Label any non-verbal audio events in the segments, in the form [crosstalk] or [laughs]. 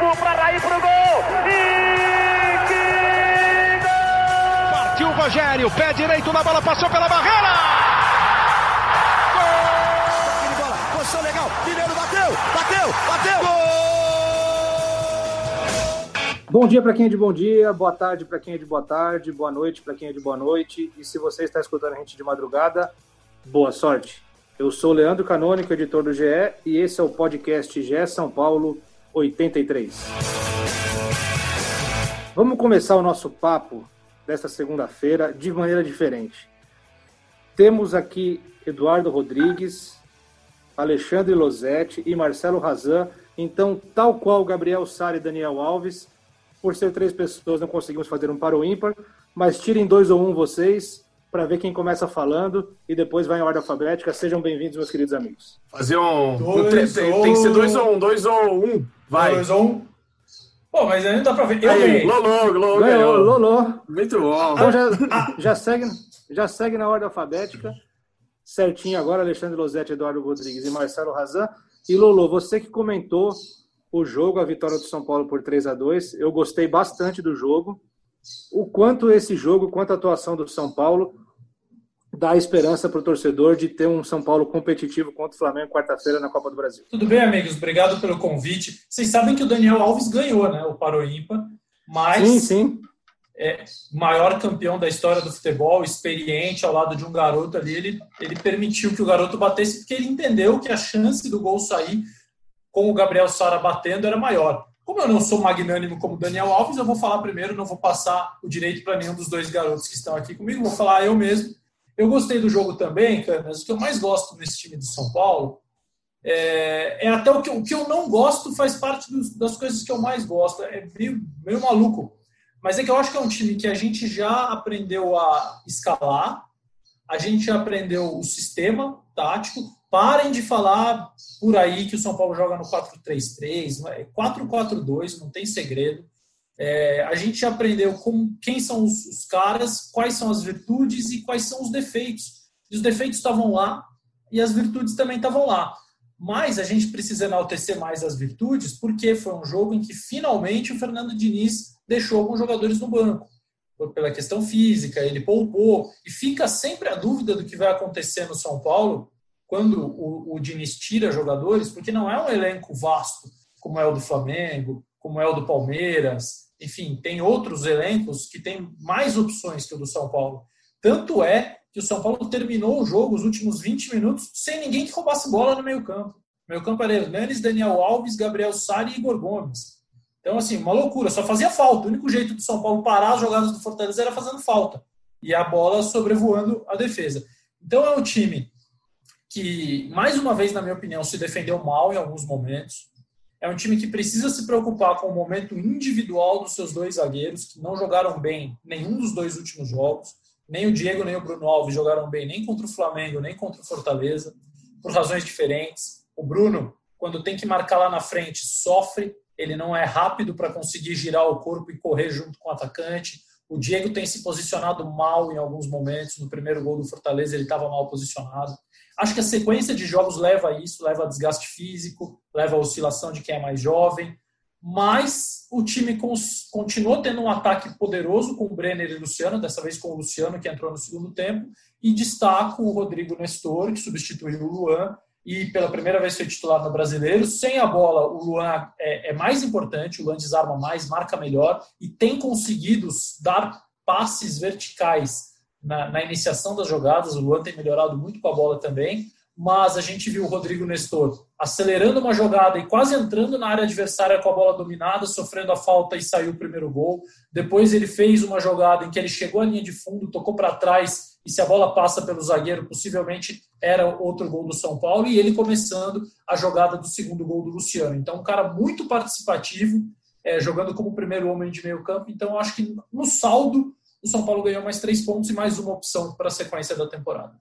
Iguaçu para Raí pro gol. E que gol! Partiu o Rogério, pé direito na bola, passou pela barreira. Gol! bola, posição legal. Mineiro bateu, bateu, bateu. Gol! Bom dia para quem é de bom dia, boa tarde para quem é de boa tarde, boa noite para quem é de boa noite. E se você está escutando a gente de madrugada, boa sorte. Eu sou Leandro Canônico, editor do GE, e esse é o podcast GE São Paulo 83. Vamos começar o nosso papo desta segunda-feira de maneira diferente. Temos aqui Eduardo Rodrigues, Alexandre Losetti e Marcelo Razan. Então, tal qual Gabriel Sara e Daniel Alves, por ser três pessoas, não conseguimos fazer um para o ímpar, mas tirem dois ou um vocês para ver quem começa falando e depois vai em ordem alfabética. Sejam bem-vindos, meus queridos amigos. Fazer um. Dois, um tem, tem, que ser dois ou um, dois ou um. Vai. Dois ou um. Pô, mas aí não dá pra ver. Eu aí, Lolô, Lolô, ganhou. Lolô. Muito bom. Então já, já, segue, já segue na ordem alfabética. Certinho agora, Alexandre Losetti, Eduardo Rodrigues e Marcelo Razan. E Lolô, você que comentou o jogo, a vitória do São Paulo por 3 a 2 Eu gostei bastante do jogo. O quanto esse jogo, quanto a atuação do São Paulo dá esperança para o torcedor de ter um São Paulo competitivo contra o Flamengo quarta-feira na Copa do Brasil. Tudo bem, amigos? Obrigado pelo convite. Vocês sabem que o Daniel Alves ganhou, né? O Paroímpa, mas sim, sim. É, maior campeão da história do futebol, experiente ao lado de um garoto ali, ele, ele permitiu que o garoto batesse porque ele entendeu que a chance do gol sair com o Gabriel Sara batendo era maior. Como eu não sou magnânimo como Daniel Alves, eu vou falar primeiro, não vou passar o direito para nenhum dos dois garotos que estão aqui comigo, vou falar eu mesmo eu gostei do jogo também, cara, mas o que eu mais gosto nesse time do São Paulo é, é até o que, o que eu não gosto faz parte dos, das coisas que eu mais gosto. É meio, meio maluco. Mas é que eu acho que é um time que a gente já aprendeu a escalar, a gente já aprendeu o sistema tático. Parem de falar por aí que o São Paulo joga no 4-3-3, 4-4-2, é não tem segredo. É, a gente aprendeu como, quem são os, os, caras, quais são as virtudes e quais são os defeitos. E os defeitos estavam lá e as virtudes também estavam lá. Mas a gente precisa enaltecer mais as virtudes porque foi um jogo em que finalmente o Fernando Diniz deixou alguns jogadores no banco. Pela questão física, ele poupou. E fica sempre a dúvida do que vai acontecer no São Paulo quando o, o Diniz tira jogadores, porque não é um elenco vasto como é o do Flamengo, como é o do Palmeiras, enfim, tem outros elencos que têm mais opções que o do São Paulo. Tanto é que o São Paulo terminou o jogo, os últimos 20 minutos, sem ninguém que roubasse bola no meio-campo. Meio-campo era Hernanes, Daniel Alves, Gabriel Sari e Igor Gomes. Então, assim, uma loucura, só fazia falta. O único jeito do São Paulo parar as jogadas do Fortaleza era fazendo falta. E a bola sobrevoando a defesa. Então, é um time que, mais uma vez, na minha opinião, se defendeu mal em alguns momentos. É um time que precisa se preocupar com o momento individual dos seus dois zagueiros, que não jogaram bem nenhum dos dois últimos jogos. Nem o Diego nem o Bruno Alves jogaram bem nem contra o Flamengo, nem contra o Fortaleza, por razões diferentes. O Bruno, quando tem que marcar lá na frente, sofre. Ele não é rápido para conseguir girar o corpo e correr junto com o atacante. O Diego tem se posicionado mal em alguns momentos. No primeiro gol do Fortaleza, ele estava mal posicionado. Acho que a sequência de jogos leva a isso, leva a desgaste físico, leva a oscilação de quem é mais jovem, mas o time continuou tendo um ataque poderoso com o Brenner e o Luciano, dessa vez com o Luciano, que entrou no segundo tempo, e destaco o Rodrigo Nestor, que substituiu o Luan, e pela primeira vez foi titular no Brasileiro. Sem a bola, o Luan é, é mais importante, o Luan desarma mais, marca melhor, e tem conseguido dar passes verticais na, na, iniciação das jogadas. O Luan tem melhorado muito com a bola também, mas a gente viu o Rodrigo Nestor acelerando uma jogada e quase entrando na área adversária com a bola dominada, sofrendo a falta e saiu o primeiro gol. Depois ele fez uma jogada em que ele chegou à linha de fundo, tocou para trás e se a bola passa pelo zagueiro, possivelmente era outro gol do São Paulo e ele começando a jogada do segundo gol do Luciano. Então, um cara muito participativo, é, jogando como primeiro homem de meio campo. Então, acho que no saldo o São Paulo ganhou mais três pontos e mais uma opção para a sequência da temporada.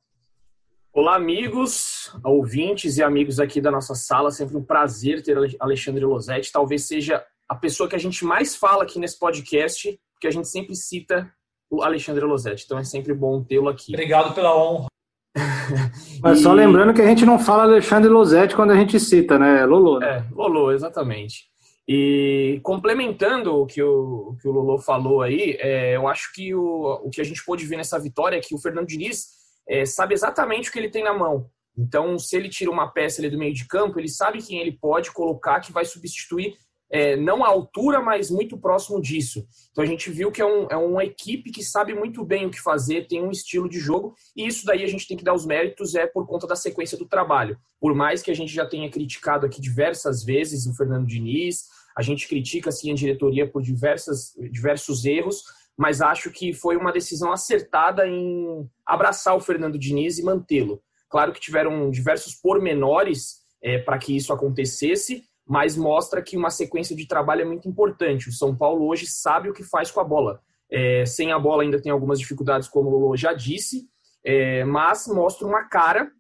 Olá, amigos, ouvintes e amigos aqui da nossa sala. Sempre um prazer ter Alexandre Losetti. Talvez seja a pessoa que a gente mais fala aqui nesse podcast, porque a gente sempre cita o Alexandre Losetti. Então é sempre bom tê-lo aqui. Obrigado pela honra. [laughs] Mas e... só lembrando que a gente não fala Alexandre Losetti quando a gente cita, né? Lolo. Né? É, Lolo, exatamente. E complementando o que o, que o Lolo falou aí, é, eu acho que o, o que a gente pôde ver nessa vitória é que o Fernando Diniz é, sabe exatamente o que ele tem na mão. Então, se ele tira uma peça ali do meio de campo, ele sabe quem ele pode colocar que vai substituir é, não à altura, mas muito próximo disso. Então a gente viu que é, um, é uma equipe que sabe muito bem o que fazer, tem um estilo de jogo, e isso daí a gente tem que dar os méritos é por conta da sequência do trabalho. Por mais que a gente já tenha criticado aqui diversas vezes o Fernando Diniz, a gente critica assim a diretoria por diversas, diversos erros, mas acho que foi uma decisão acertada em abraçar o Fernando Diniz e mantê-lo. Claro que tiveram diversos pormenores é, para que isso acontecesse, mas mostra que uma sequência de trabalho é muito importante. O São Paulo hoje sabe o que faz com a bola. É, sem a bola ainda tem algumas dificuldades, como o Lolo já disse, é, mas mostra uma cara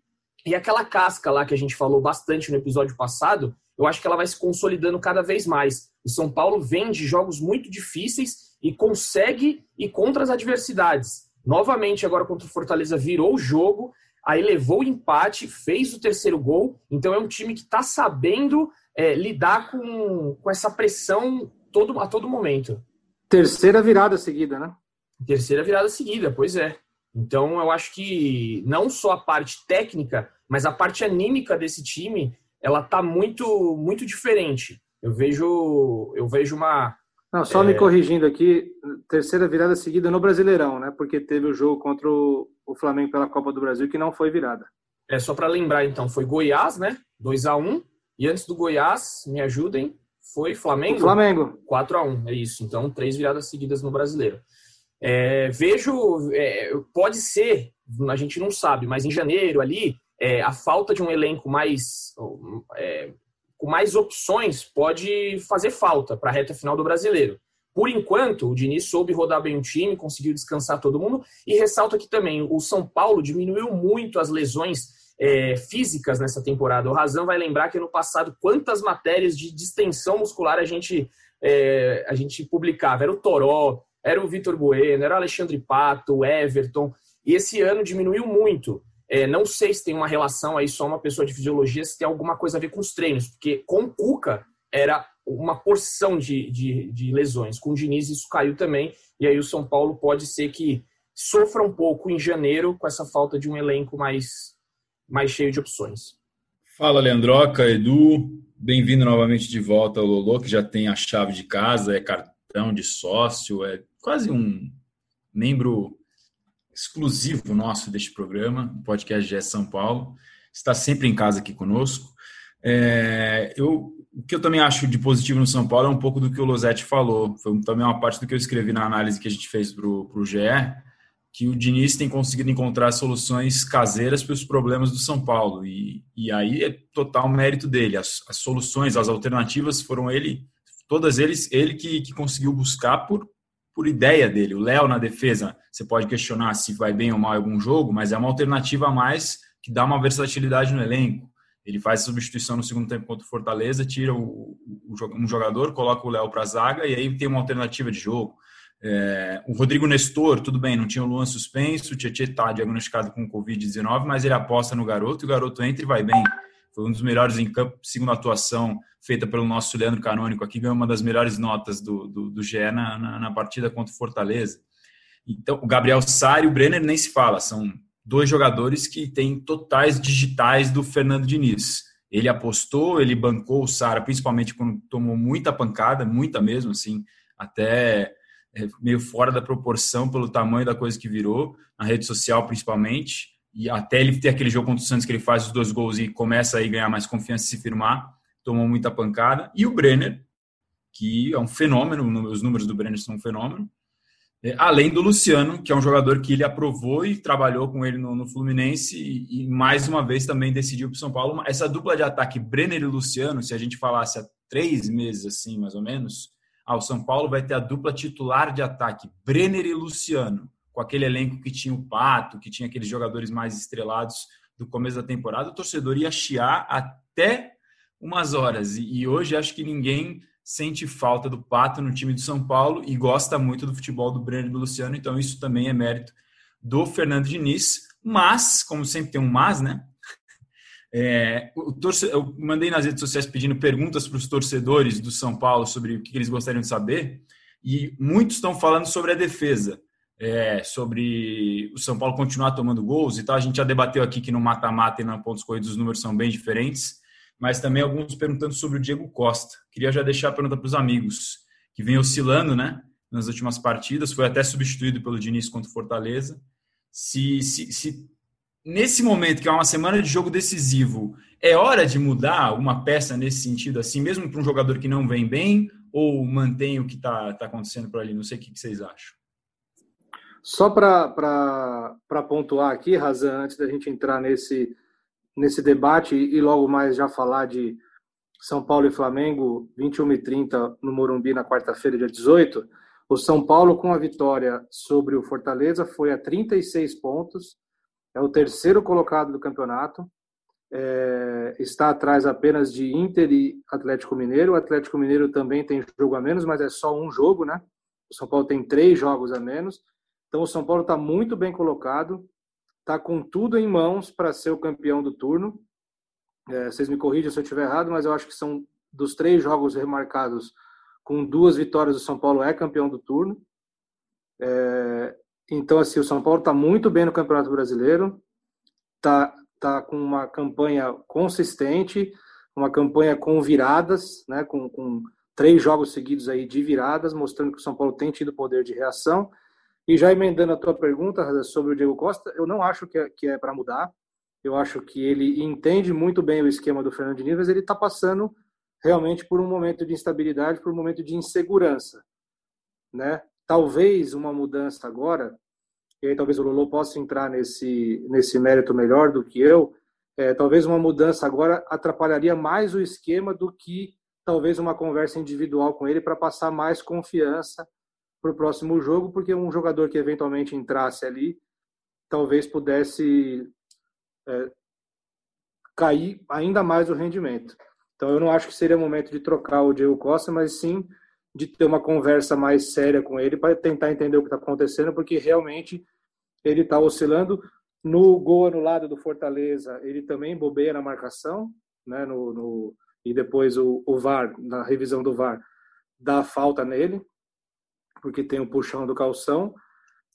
e aquela casca lá que a gente falou bastante no episódio passado, eu acho que ela vai se consolidando cada vez mais. O São Paulo vem de jogos muito difíceis e consegue ir contra as adversidades. Novamente, agora contra o Fortaleza, virou o jogo, aí levou o empate, fez o terceiro gol. Então é um time que está sabendo é, lidar com, com essa pressão todo, a todo momento. Terceira virada seguida, né? Terceira virada seguida, pois é. Então eu acho que não só a parte técnica, mas a parte anímica desse time, ela tá muito muito diferente. Eu vejo eu vejo uma não, só é... me corrigindo aqui, terceira virada seguida no Brasileirão, né? Porque teve o jogo contra o, o Flamengo pela Copa do Brasil que não foi virada. É só para lembrar então, foi Goiás, né? 2 a 1 e antes do Goiás, me ajudem, foi Flamengo? Flamengo. 4 a 1 é isso. Então, três viradas seguidas no brasileiro. É, vejo, é, pode ser, a gente não sabe, mas em janeiro ali, é, a falta de um elenco mais é, com mais opções pode fazer falta para a reta final do brasileiro. Por enquanto, o Diniz soube rodar bem o time, conseguiu descansar todo mundo. E ressalto aqui também: o São Paulo diminuiu muito as lesões é, físicas nessa temporada. O Razão vai lembrar que no passado quantas matérias de distensão muscular a gente, é, a gente publicava. Era o Toró, era o Vitor Bueno, era o Alexandre Pato, o Everton. E esse ano diminuiu muito. É, não sei se tem uma relação aí, só uma pessoa de fisiologia, se tem alguma coisa a ver com os treinos, porque com o Cuca era uma porção de, de, de lesões. Com o Diniz isso caiu também, e aí o São Paulo pode ser que sofra um pouco em janeiro com essa falta de um elenco mais mais cheio de opções. Fala, Leandroca, Edu. Bem-vindo novamente de volta ao Lolo, que já tem a chave de casa, é cartão de sócio, é quase um membro exclusivo nosso deste programa, o podcast GE São Paulo. Está sempre em casa aqui conosco. É, eu, o que eu também acho de positivo no São Paulo é um pouco do que o Losetti falou. Foi também uma parte do que eu escrevi na análise que a gente fez para o GE que o Diniz tem conseguido encontrar soluções caseiras para os problemas do São Paulo. E, e aí é total mérito dele. As, as soluções, as alternativas foram ele, todas eles, ele que, que conseguiu buscar por, por ideia dele. O Léo na defesa, você pode questionar se vai bem ou mal em algum jogo, mas é uma alternativa a mais que dá uma versatilidade no elenco. Ele faz substituição no segundo tempo contra o Fortaleza, tira o, o, um jogador, coloca o Léo para a zaga e aí tem uma alternativa de jogo. É, o Rodrigo Nestor, tudo bem, não tinha o Luan suspenso, o Tietchan está diagnosticado com Covid-19, mas ele aposta no garoto e o garoto entra e vai bem. Foi um dos melhores em campo, segundo a atuação feita pelo nosso Leandro Canônico aqui, ganhou uma das melhores notas do, do, do GE na, na, na, partida contra o Fortaleza. Então, o Gabriel Sá e o Brenner nem se fala, são dois jogadores que têm totais digitais do Fernando Diniz. Ele apostou, ele bancou o Sara, principalmente quando tomou muita pancada, muita mesmo, assim, até meio fora da proporção pelo tamanho da coisa que virou, na rede social principalmente, e até ele ter aquele jogo contra o Santos que ele faz os dois gols e começa a ganhar mais confiança e se firmar, tomou muita pancada, e o Brenner, que é um fenômeno, os números do Brenner são um fenômeno, é, além do Luciano, que é um jogador que ele aprovou e trabalhou com ele no, no Fluminense e, e, mais uma vez também decidiu para o São Paulo. Essa dupla de ataque, Brenner e Luciano, se a gente falasse há três meses assim, mais ou menos, ah, o São Paulo vai ter a dupla titular de ataque, Brenner e Luciano, com aquele elenco que tinha o Pato, que tinha aqueles jogadores mais estrelados do começo da temporada, o torcedor ia chiar até umas horas. E, hoje acho que ninguém sente falta do Pato no time do São Paulo e gosta muito do futebol do Brenner e do Luciano, então isso também é mérito do Fernando Diniz. Mas, como sempre tem um mas, né? É, torce... Eu mandei nas redes sociais pedindo perguntas para os torcedores do São Paulo sobre o que eles gostariam de saber, e muitos estão falando sobre a defesa, é, sobre o São Paulo continuar tomando gols e tal. A gente já debateu aqui que no mata-mata e na pontos corridos os números são bem diferentes, mas também alguns perguntando sobre o Diego Costa. Queria já deixar a pergunta para os amigos, que vem oscilando, né? Nas últimas partidas, foi até substituído pelo Diniz contra o Fortaleza. Se, se, se nesse momento, que é uma semana de jogo decisivo, é hora de mudar uma peça nesse sentido, assim, mesmo para um jogador que não vem bem, ou mantém o que está tá acontecendo por ali? Não sei o que, que vocês acham. Só para pontuar aqui, Razan, antes da gente entrar nesse, nesse debate e logo mais já falar de São Paulo e Flamengo, 21 e 30 no Morumbi na quarta-feira, dia 18, o São Paulo, com a vitória sobre o Fortaleza, foi a 36 pontos, é o terceiro colocado do campeonato, é, está atrás apenas de Inter e Atlético Mineiro. O Atlético Mineiro também tem jogo a menos, mas é só um jogo, né? O São Paulo tem três jogos a menos. Então o São Paulo está muito bem colocado, está com tudo em mãos para ser o campeão do turno. É, vocês me corrigem se eu estiver errado, mas eu acho que são dos três jogos remarcados com duas vitórias o São Paulo é campeão do turno. É, então assim o São Paulo está muito bem no Campeonato Brasileiro, está tá com uma campanha consistente, uma campanha com viradas, né, com, com três jogos seguidos aí de viradas, mostrando que o São Paulo tem tido poder de reação. E já emendando a tua pergunta sobre o Diego Costa, eu não acho que é, que é para mudar. Eu acho que ele entende muito bem o esquema do Fernando Diniz, mas ele está passando realmente por um momento de instabilidade, por um momento de insegurança, né? Talvez uma mudança agora e aí talvez o Lolo possa entrar nesse, nesse mérito melhor do que eu, é, talvez uma mudança agora atrapalharia mais o esquema do que talvez uma conversa individual com ele para passar mais confiança para o próximo jogo, porque um jogador que eventualmente entrasse ali talvez pudesse é, cair ainda mais o rendimento. Então eu não acho que seria momento de trocar o Diego Costa, mas sim de ter uma conversa mais séria com ele para tentar entender o que está acontecendo, porque realmente ele está oscilando. No gol anulado do Fortaleza, ele também bobeia na marcação, né? No, no e depois o, o, VAR, na revisão do VAR, dá falta nele, porque tem o puxão do calção.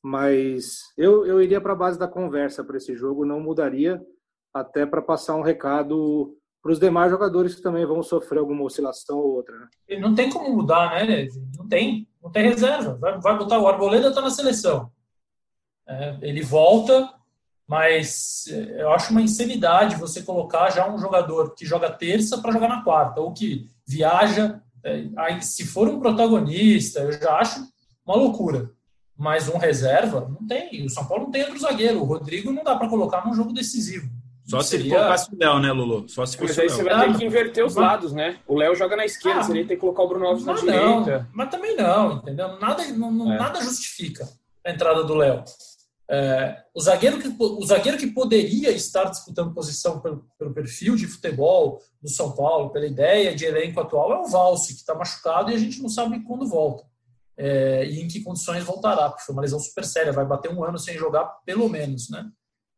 Mas eu, eu iria para a base da conversa para esse jogo, não mudaria, até para passar um recado para os demais jogadores que também vão sofrer alguma oscilação ou outra. Né? Não tem como mudar, né? Não tem, não tem reserva. Vai, vai botar o Arboleda está na seleção. É, ele volta, mas é, eu acho uma insanidade você colocar já um jogador que joga terça para jogar na quarta ou que viaja. É, aí, se for um protagonista, eu já acho uma loucura. Mas um reserva não tem. O São Paulo não tem outro zagueiro. O Rodrigo não dá para colocar num jogo decisivo. Só se seria... colocasse o Léo, né, Lulu? Só se fosse mas aí você vai ter que inverter os lados, né? O Léo joga na esquerda, ah, seria ter que colocar o Bruno Alves na direita. Mas também não, entendeu? Nada, não, é. nada justifica a entrada do Léo. É, o, zagueiro que, o zagueiro que poderia estar disputando posição pelo, pelo, perfil de futebol do São Paulo, pela ideia de elenco atual, é o Valse, que está machucado e a gente não sabe quando volta. É, e em que condições voltará, porque foi uma lesão super séria, vai bater um ano sem jogar, pelo menos, né?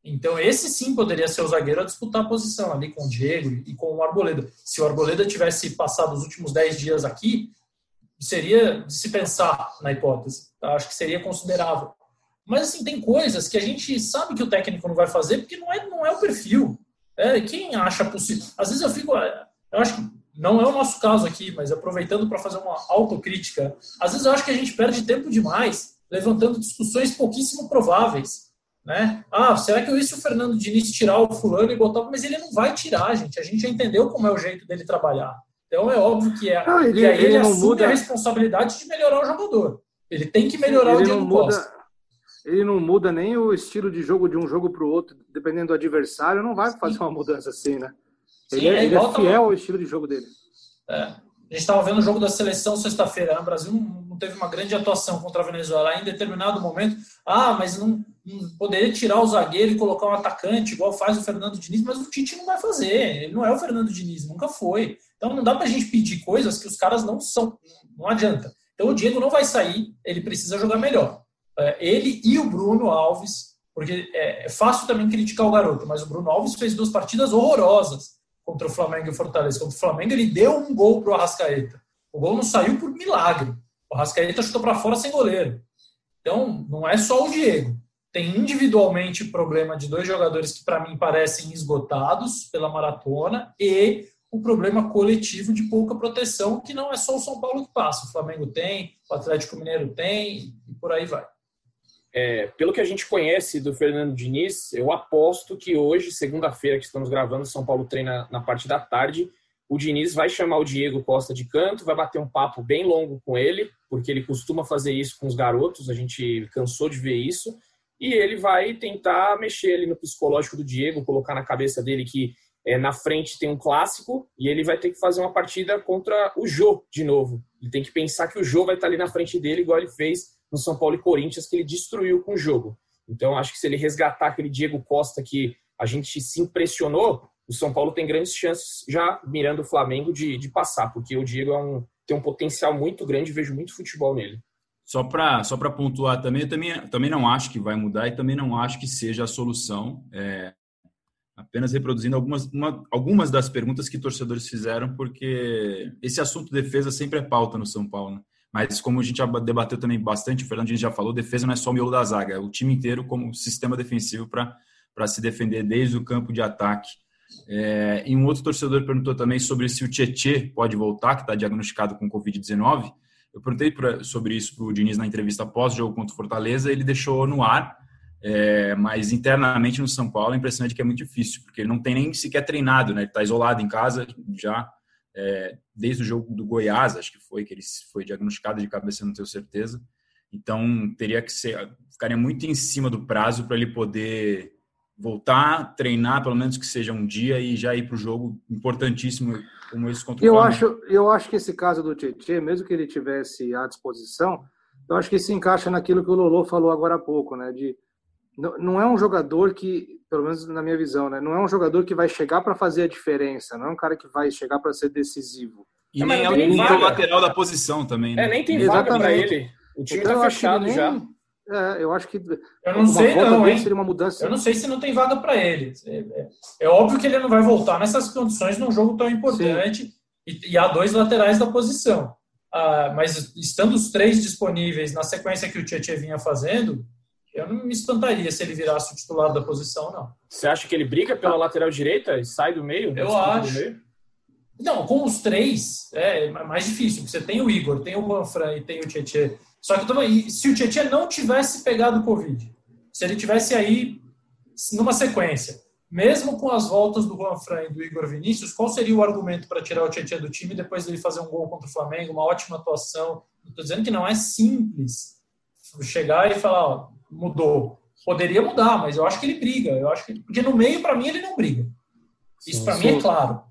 Então, esse sim poderia ser o zagueiro a disputar a posição ali com o Diego e com o Arboleda. Se o Arboleda tivesse passado os últimos 10 dias aqui, seria de se pensar na hipótese. Acho que seria considerável. Mas, assim, tem coisas que a gente sabe que o técnico não vai fazer porque não é, não é o perfil. É, quem acha possível? Às vezes eu fico. Eu acho que não é o nosso caso aqui, mas aproveitando para fazer uma autocrítica, às vezes eu acho que a gente perde tempo demais levantando discussões pouquíssimo prováveis. Né? Ah, será que eu se o Fernando Diniz tirar o fulano e botar? Mas ele não vai tirar, gente. A gente já entendeu como é o jeito dele trabalhar. Então é óbvio que, é, ah, ele, que aí ele, ele assume muda... a responsabilidade de melhorar o jogador. Ele tem que melhorar ele o Diego muda... Costa ele não muda nem o estilo de jogo de um jogo para o outro, dependendo do adversário, não vai fazer uma mudança assim, né? Sim, ele, é, é ele é fiel ao estilo de jogo dele. É. A gente estava vendo o jogo da seleção sexta-feira. Né? O Brasil não teve uma grande atuação contra a Venezuela. Em determinado momento, ah, mas não, não, poderia tirar o zagueiro e colocar um atacante, igual faz o Fernando Diniz, mas o Tite não vai fazer. Ele não é o Fernando Diniz, nunca foi. Então não dá para a gente pedir coisas que os caras não são. Não adianta. Então o Diego não vai sair, ele precisa jogar melhor. É, ele e o Bruno Alves Porque é, é fácil também criticar o garoto, mas o Bruno Alves fez duas partidas horrorosas contra o Flamengo e o Fortaleza. Contra o Flamengo, ele deu um gol para o Arrascaeta. O gol não saiu por milagre. O Arrascaeta chutou para fora sem goleiro. Então, não é só o Diego. Tem individualmente problema de dois jogadores que, para mim, parecem esgotados pela maratona e o problema coletivo de pouca proteção, que não é só o São Paulo que passa. O Flamengo tem, o Atlético Mineiro tem, e por aí vai. É, pelo que a gente conhece do Fernando Diniz, eu aposto que hoje, segunda-feira que estamos gravando, São Paulo treina na parte da tarde. O Diniz vai chamar o Diego Costa de canto, vai bater um papo bem longo com ele, porque ele costuma fazer isso com os garotos, a gente cansou de ver isso. E ele vai tentar mexer ali no psicológico do Diego, colocar na cabeça dele que é, na frente tem um clássico e ele vai ter que fazer uma partida contra o Jô de novo. Ele tem que pensar que o Jô vai estar ali na frente dele, igual ele fez no São Paulo e Corinthians, que ele destruiu com o jogo. Então, acho que se ele resgatar aquele Diego Costa que a gente se impressionou, o São Paulo tem grandes chances, já mirando o Flamengo, de, de passar, porque o Diego é um, tem um potencial muito grande, vejo muito futebol nele. Só para só pontuar também, eu também, também não acho que vai mudar e também não acho que seja a solução. É, apenas reproduzindo algumas, uma, algumas das perguntas que torcedores fizeram, porque esse assunto defesa sempre é pauta no São Paulo. Né? Mas como a gente já debateu também bastante, o Fernando já falou, defesa não é só o miolo da zaga, é o time inteiro como sistema defensivo para se defender desde o campo de ataque. É, e um outro torcedor perguntou também sobre se o Tietê pode voltar, que está diagnosticado com Covid-19. Eu perguntei pra, sobre isso para o Diniz na entrevista pós-jogo contra o Fortaleza, ele deixou no ar, é, mas internamente no São Paulo a impressão é de que é muito difícil, porque ele não tem nem sequer treinado, né? Ele está isolado em casa já é, desde o jogo do Goiás, acho que foi que ele foi diagnosticado de cabeça, não tenho certeza. Então teria que ser, ficaria muito em cima do prazo para ele poder voltar, treinar, pelo menos que seja um dia e já ir para o jogo importantíssimo como esse contra o eu acho Eu acho que esse caso do Tietchan, mesmo que ele tivesse à disposição, eu acho que se encaixa naquilo que o Lolo falou agora há pouco, né? De não é um jogador que, pelo menos na minha visão, né, não é um jogador que vai chegar para fazer a diferença, não é um cara que vai chegar para ser decisivo. E é, nem é o lateral da posição também, né? É, nem tem Exatamente. vaga para ele. O time está então, fechado nem, já. É, eu acho que eu não sei não, hein? seria uma mudança. Eu não sei se não tem vaga para ele. É, é, é, óbvio que ele não vai voltar nessas condições num jogo tão importante e, e, há dois laterais da posição. Ah, mas estando os três disponíveis na sequência que o Tietchan vinha fazendo, eu não me espantaria se ele virasse o titular da posição, não. Você acha que ele briga pela ah. lateral direita e sai do meio? Eu acho. Meio? Não, com os três é mais difícil. Você tem o Igor, tem o Manfran e tem o Tietchan. Só que também, se o Tietchan não tivesse pegado o Covid, se ele tivesse aí numa sequência, mesmo com as voltas do Juan Fran e do Igor Vinícius, qual seria o argumento para tirar o Tietchan do time depois dele fazer um gol contra o Flamengo, uma ótima atuação? Estou dizendo que não é simples chegar e falar, ó, mudou. Poderia mudar, mas eu acho que ele briga. Eu acho que porque no meio para mim ele não briga. Isso para mim é claro.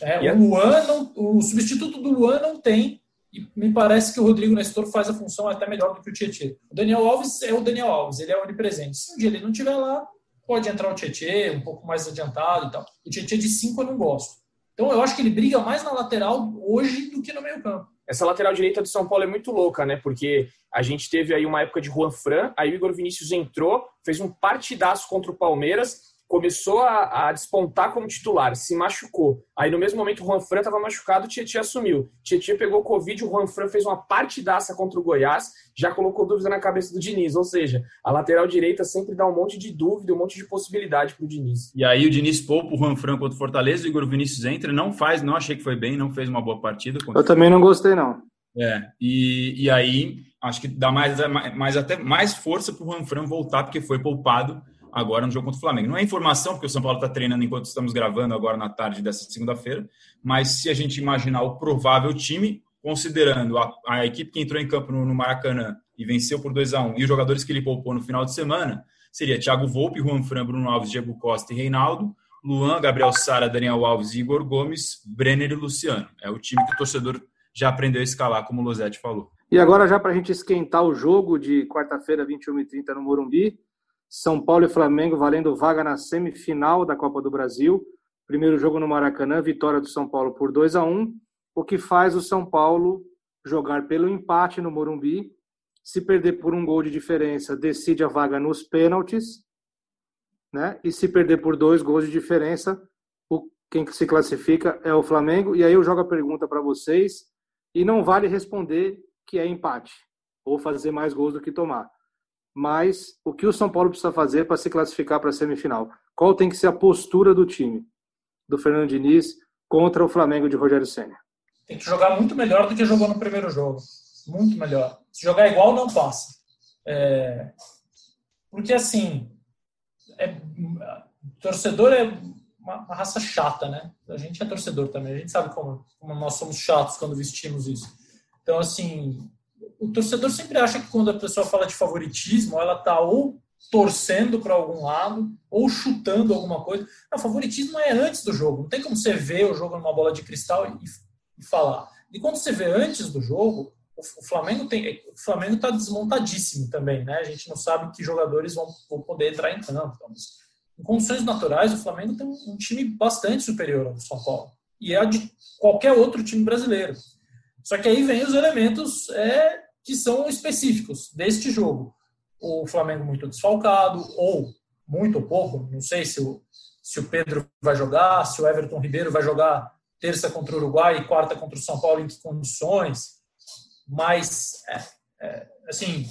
É, o Luan não, o substituto do Luan não tem e me parece que o Rodrigo Nestor faz a função até melhor do que o Tietchan. O Daniel Alves é o Daniel Alves, ele é onipresente. Se um dia ele não estiver lá, pode entrar o Tietchan um pouco mais adiantado e tal. O Tietchan de 5 eu não gosto. Então eu acho que ele briga mais na lateral hoje do que no meio campo. Essa lateral direita do São Paulo é muito louca, né? Porque a gente teve aí uma época de Juan Fran, aí o Igor Vinícius entrou, fez um partidaço contra o Palmeiras, começou a, a, despontar como titular, se machucou. Aí no mesmo momento o Juan Fran estava machucado, o Tietchan assumiu. Tietchan pegou Covid, o Juan Fran fez uma partidaça contra o Goiás, já colocou dúvida na cabeça do Diniz. Ou seja, a lateral direita sempre dá um monte de dúvida, um monte de possibilidade para o Diniz. E aí o Diniz poupa o Juan Fran contra o Fortaleza, o Igor Vinícius entra, não faz, não achei que foi bem, não fez uma boa partida. Eu também não gostei, não. É, e, e aí acho que dá mais, mais até mais força para o Juan Fran voltar, porque foi poupado agora no jogo contra o Flamengo. Não é informação, porque o São Paulo está treinando enquanto estamos gravando agora na tarde dessa segunda-feira, mas se a gente imaginar o provável time, considerando a, a equipe que entrou em campo no, no, Maracanã e venceu por 2 a 1 e os jogadores que ele poupou no final de semana, seria Thiago Volpe, Juan Fran, Bruno Alves, Diego Costa e Reinaldo, Luan, Gabriel Sara, Daniel Alves, Igor Gomes, Brenner e Luciano. É o time que o torcedor já aprendeu a escalar, como o Losetti falou. E agora, já para a gente esquentar o jogo de quarta-feira, 21h30 no Morumbi, são Paulo e Flamengo valendo vaga na semifinal da Copa do Brasil. Primeiro jogo no Maracanã, vitória do São Paulo por 2 a 1 o que faz o São Paulo jogar pelo empate no Morumbi. Se perder por um gol de diferença, decide a vaga nos pênaltis. né? E se perder por dois gols de diferença, o, quem se classifica é o Flamengo. E aí eu jogo a pergunta para vocês e não vale responder que é empate ou fazer mais gols do que tomar. Mas o que o São Paulo precisa fazer para se classificar para a semifinal? Qual tem que ser a postura do time do Fernando Diniz contra o Flamengo de Rogério Senna? Tem que jogar muito melhor do que jogou no primeiro jogo. Muito melhor. Se jogar igual, não passa. É... Porque assim, é, torcedor é uma, raça chata, né? A gente é torcedor também, a gente sabe como, como nós somos chatos quando vestimos isso. Então, assim, o torcedor sempre acha que quando a pessoa fala de favoritismo, ela tá ou torcendo para algum lado ou chutando alguma coisa. Não, favoritismo é antes do jogo. Não tem como você ver o jogo numa bola de cristal e, e falar. E quando você vê antes do jogo, o Flamengo tem, o Flamengo está desmontadíssimo também, né? A gente não sabe que jogadores vão, vão poder entrar em campo. Então, em condições naturais, o Flamengo tem um, um time bastante superior ao do São Paulo e é de qualquer outro time brasileiro. Só que aí vem os elementos é, que são específicos deste jogo. O Flamengo muito desfalcado ou muito ou pouco, não sei se o, se o Pedro vai jogar, se o Everton Ribeiro vai jogar terça contra o Uruguai e quarta contra o São Paulo em que condições mas é, é, assim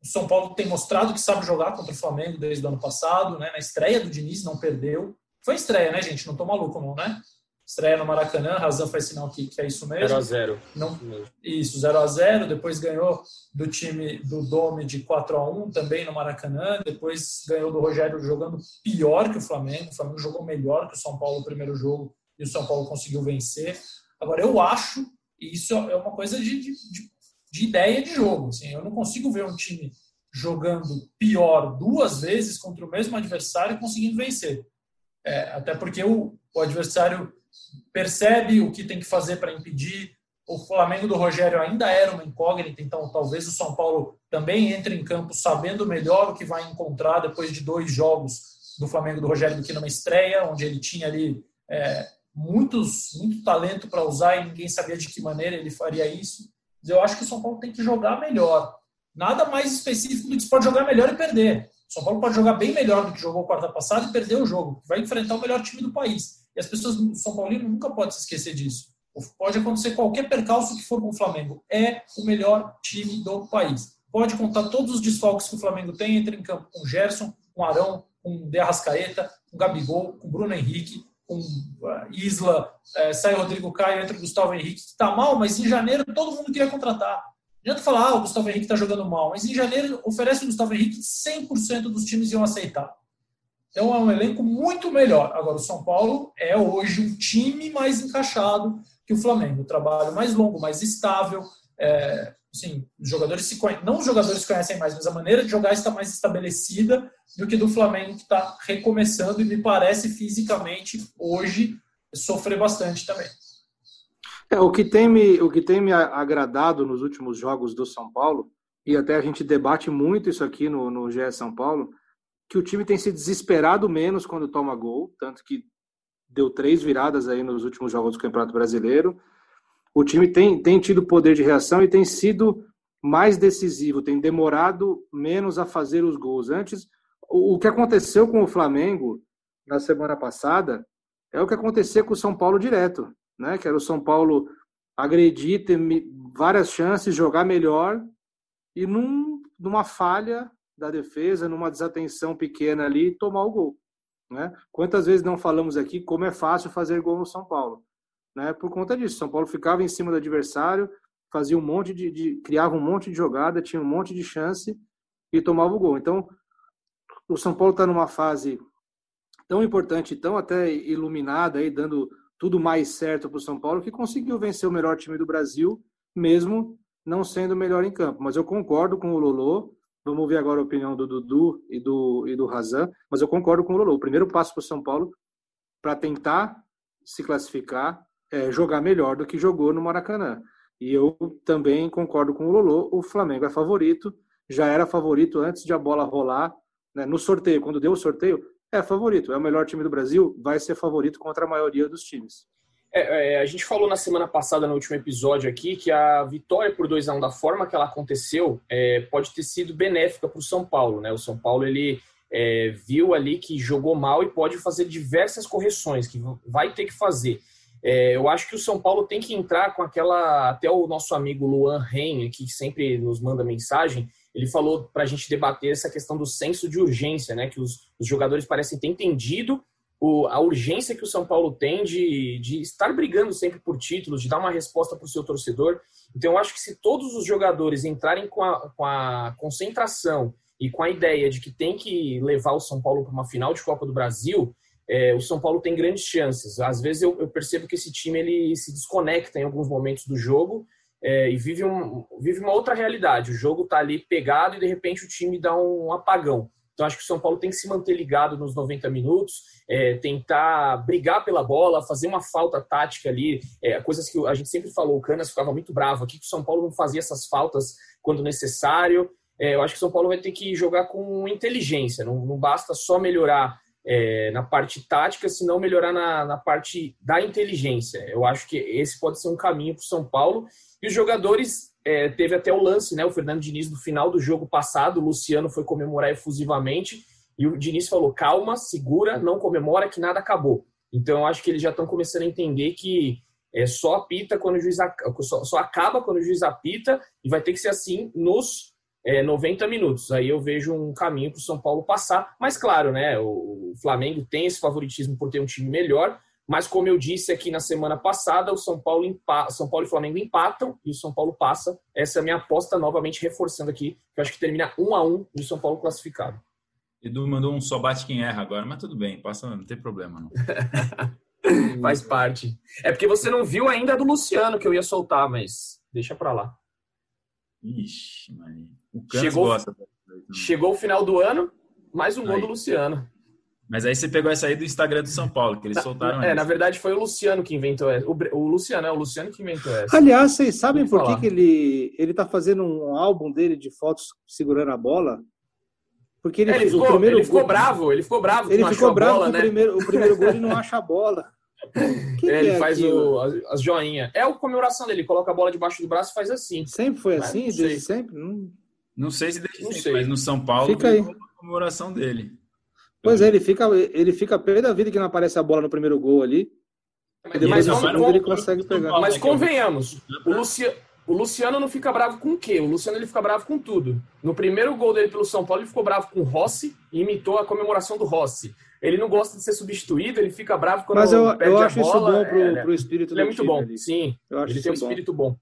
o São Paulo tem mostrado que sabe jogar contra o Flamengo desde o ano passado, né? Na estreia do Diniz não perdeu. Foi estreia, né, gente? Não tô maluco, não, né? Estreia no Maracanã, Razão faz sinal que, que é isso mesmo. 0x0. Não, isso, 0x0. Depois ganhou do time do Dome de 4x1, também no Maracanã. Depois ganhou do Rogério jogando pior que o Flamengo. O Flamengo jogou melhor que o São Paulo no primeiro jogo e o São Paulo conseguiu vencer. Agora, eu acho e isso é uma coisa de, de, de ideia de jogo. Assim, eu não consigo ver um time jogando pior duas vezes contra o mesmo adversário e conseguindo vencer. É, até porque o, o, adversário percebe o que tem que fazer para impedir. O Flamengo do Rogério ainda era uma incógnita, então talvez o São Paulo também entre em campo sabendo melhor o que vai encontrar depois de dois jogos do Flamengo do Rogério do que numa estreia, onde ele tinha ali é, muitos, muito talento para usar e ninguém sabia de que maneira ele faria isso. Eu acho que o São Paulo tem que jogar melhor. Nada mais específico do que se pode jogar melhor e perder. O São Paulo pode jogar bem melhor do que jogou quarta passada e perder o jogo. Vai enfrentar o melhor time do país. E as pessoas do São Paulino nunca podem se esquecer disso. Pode acontecer qualquer percalço que for com o Flamengo. É o melhor time do país. Pode contar todos os desfalques que o Flamengo tem, entra em campo com Gerson, com Arão, com De Arrascaeta, com Gabigol, com Bruno Henrique com Isla, é, sai Rodrigo Caio, entra o Gustavo Henrique, que está mal, mas em janeiro todo mundo queria contratar. Não adianta falar, ah, o Gustavo Henrique está jogando mal, mas em janeiro oferece o Gustavo Henrique, 100% dos times iam aceitar. Então é um elenco muito melhor. Agora, o São Paulo é hoje um time mais encaixado que o Flamengo. O trabalho mais longo, mais estável. É, Sim, os jogadores se não os jogadores se conhecem mais, mas a maneira de jogar está mais estabelecida do que do Flamengo que está recomeçando e me parece fisicamente hoje sofrer bastante também. É, o que tem me o que tem me agradado nos últimos jogos do São Paulo e até a gente debate muito isso aqui no no GE São Paulo que o time tem se desesperado menos quando toma gol, tanto que deu três viradas aí nos últimos jogos do Campeonato Brasileiro o time tem, tem tido poder de reação e tem sido mais decisivo, tem demorado menos a fazer os gols. Antes, o, o que aconteceu com o Flamengo na semana passada é o que aconteceu com o São Paulo direto, né? Que era o São Paulo agredir, ter várias chances, jogar melhor e num, numa falha da defesa, numa desatenção pequena ali, tomar o gol. Né? Quantas vezes não falamos aqui como é fácil fazer gol no São Paulo? né, por conta disso. São Paulo ficava em cima do adversário, fazia um monte de, de, criava um monte de jogada, tinha um monte de chance e tomava o gol. Então, o São Paulo está numa fase tão importante, tão até iluminada aí, dando tudo mais certo para o São Paulo, que conseguiu vencer o melhor time do Brasil, mesmo não sendo o melhor em campo. Mas eu concordo com o Lolo. Vamos ouvir agora a opinião do Dudu e do, e do Razan. Mas eu concordo com o Lolo. O primeiro passo para o São Paulo para tentar se classificar é, jogar melhor do que jogou no Maracanã. E eu também concordo com o Lolo, o Flamengo é favorito, já era favorito antes de a bola rolar, né, no sorteio, quando deu o sorteio, é favorito, é o melhor time do Brasil, vai ser favorito contra a maioria dos times. É, é, a gente falou na semana passada, no último episódio aqui, que a vitória por 2 a 1 da forma que ela aconteceu é, pode ter sido benéfica para o São Paulo. Né? O São Paulo ele é, viu ali que jogou mal e pode fazer diversas correções, que vai ter que fazer. É, eu acho que o São Paulo tem que entrar com aquela. Até o nosso amigo Luan Ren, que sempre nos manda mensagem, ele falou para a gente debater essa questão do senso de urgência, né? Que os, os jogadores parecem ter entendido o, a urgência que o São Paulo tem de, de estar brigando sempre por títulos, de dar uma resposta para o seu torcedor. Então, eu acho que se todos os jogadores entrarem com a, com a concentração e com a ideia de que tem que levar o São Paulo para uma final de Copa do Brasil, é, o São Paulo tem grandes chances. Às vezes eu, eu, percebo que esse time ele se desconecta em alguns momentos do jogo é, e vive, um, vive uma outra realidade. O jogo está ali pegado e de repente o time dá um apagão. Então acho que o São Paulo tem que se manter ligado nos 90 minutos, é, tentar brigar pela bola, fazer uma falta tática ali, é, coisas que a gente sempre falou, o Canas ficava muito bravo aqui, que o São Paulo não fazia essas faltas quando necessário. É, eu acho que o São Paulo vai ter que jogar com inteligência, não, não basta só melhorar é, na parte tática, senão melhorar na, na parte da inteligência. Eu acho que esse pode ser um caminho para o São Paulo. E os jogadores, é, teve até o lance, né? O Fernando Diniz, no final do jogo passado, o Luciano foi comemorar efusivamente. E o Diniz falou: calma, segura, não comemora, que nada acabou. Então, eu acho que eles já estão começando a entender que é, só apita quando o juiz só, só acaba quando o juiz apita e vai ter que ser assim nos é, 90 minutos. Aí eu vejo um caminho para o São Paulo passar. Mas claro, né? O Flamengo tem esse favoritismo por ter um time melhor. Mas como eu disse aqui na semana passada, o São Paulo, empa... São Paulo e Flamengo empatam e o São Paulo passa. Essa é a minha aposta, novamente reforçando aqui, que eu acho que termina um a um e o São Paulo classificado. Edu mandou um só bate quem erra agora, mas tudo bem, passa, não tem problema não. [laughs] Faz parte. É porque você não viu ainda a do Luciano que eu ia soltar, mas deixa pra lá. Ixi, mano. O chegou, gosta. Chegou o final do ano, mais um aí. gol do Luciano. Mas aí você pegou essa aí do Instagram do São Paulo, que eles soltaram É, essa. na verdade foi o Luciano que inventou essa. O, o Luciano, é o Luciano que inventou essa. Aliás, vocês sabem por que, que ele, ele tá fazendo um álbum dele de fotos segurando a bola? Porque ele, é, ele ficou, o primeiro ele ficou gol, bravo, ele ficou bravo. Ele ficou bravo bola, né? o primeiro, o primeiro gol ele não [laughs] acha a bola. Que é, ele é faz o, as, as joinhas. É a comemoração dele, coloca a bola debaixo do braço e faz assim. Sempre foi assim? Desde sempre? Não... não sei se desde não sempre, sei. mas no São Paulo fica aí. a comemoração dele. Pois é, ele fica, ele fica pé da vida que não aparece a bola no primeiro gol ali. Mas, depois mas, no ele consegue pegar. Mas convenhamos, o Luciano, o Luciano não fica bravo com o quê? O Luciano ele fica bravo com tudo. No primeiro gol dele pelo São Paulo, ele ficou bravo com o Rossi e imitou a comemoração do Rossi. Ele não gosta de ser substituído, ele fica bravo quando Mas eu, perde eu acho a bola. isso bom pro, é, pro espírito Ele é muito bom, ali. sim. Eu acho ele tem um espírito bom. bom.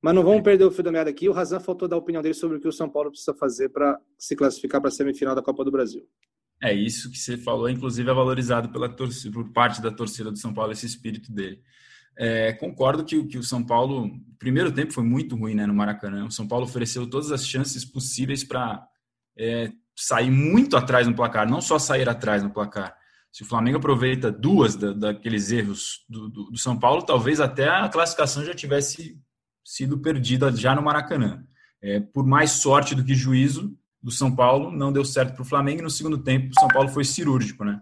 Mas não vamos perder o fio da meada aqui. O Razan faltou dar a opinião dele sobre o que o São Paulo precisa fazer para se classificar para a semifinal da Copa do Brasil. É isso que você falou, inclusive é valorizado pela torcida, por parte da torcida do São Paulo, esse espírito dele. É, concordo que, que o São Paulo, primeiro tempo foi muito ruim né, no Maracanã. O São Paulo ofereceu todas as chances possíveis para é, sair muito atrás no placar, não só sair atrás no placar. Se o Flamengo aproveita duas da, daqueles erros do, do, do, São Paulo, talvez até a classificação já tivesse sido perdida já no Maracanã. É, por mais sorte do que juízo do São Paulo, não deu certo para o Flamengo. E no segundo tempo, o São Paulo foi cirúrgico, né?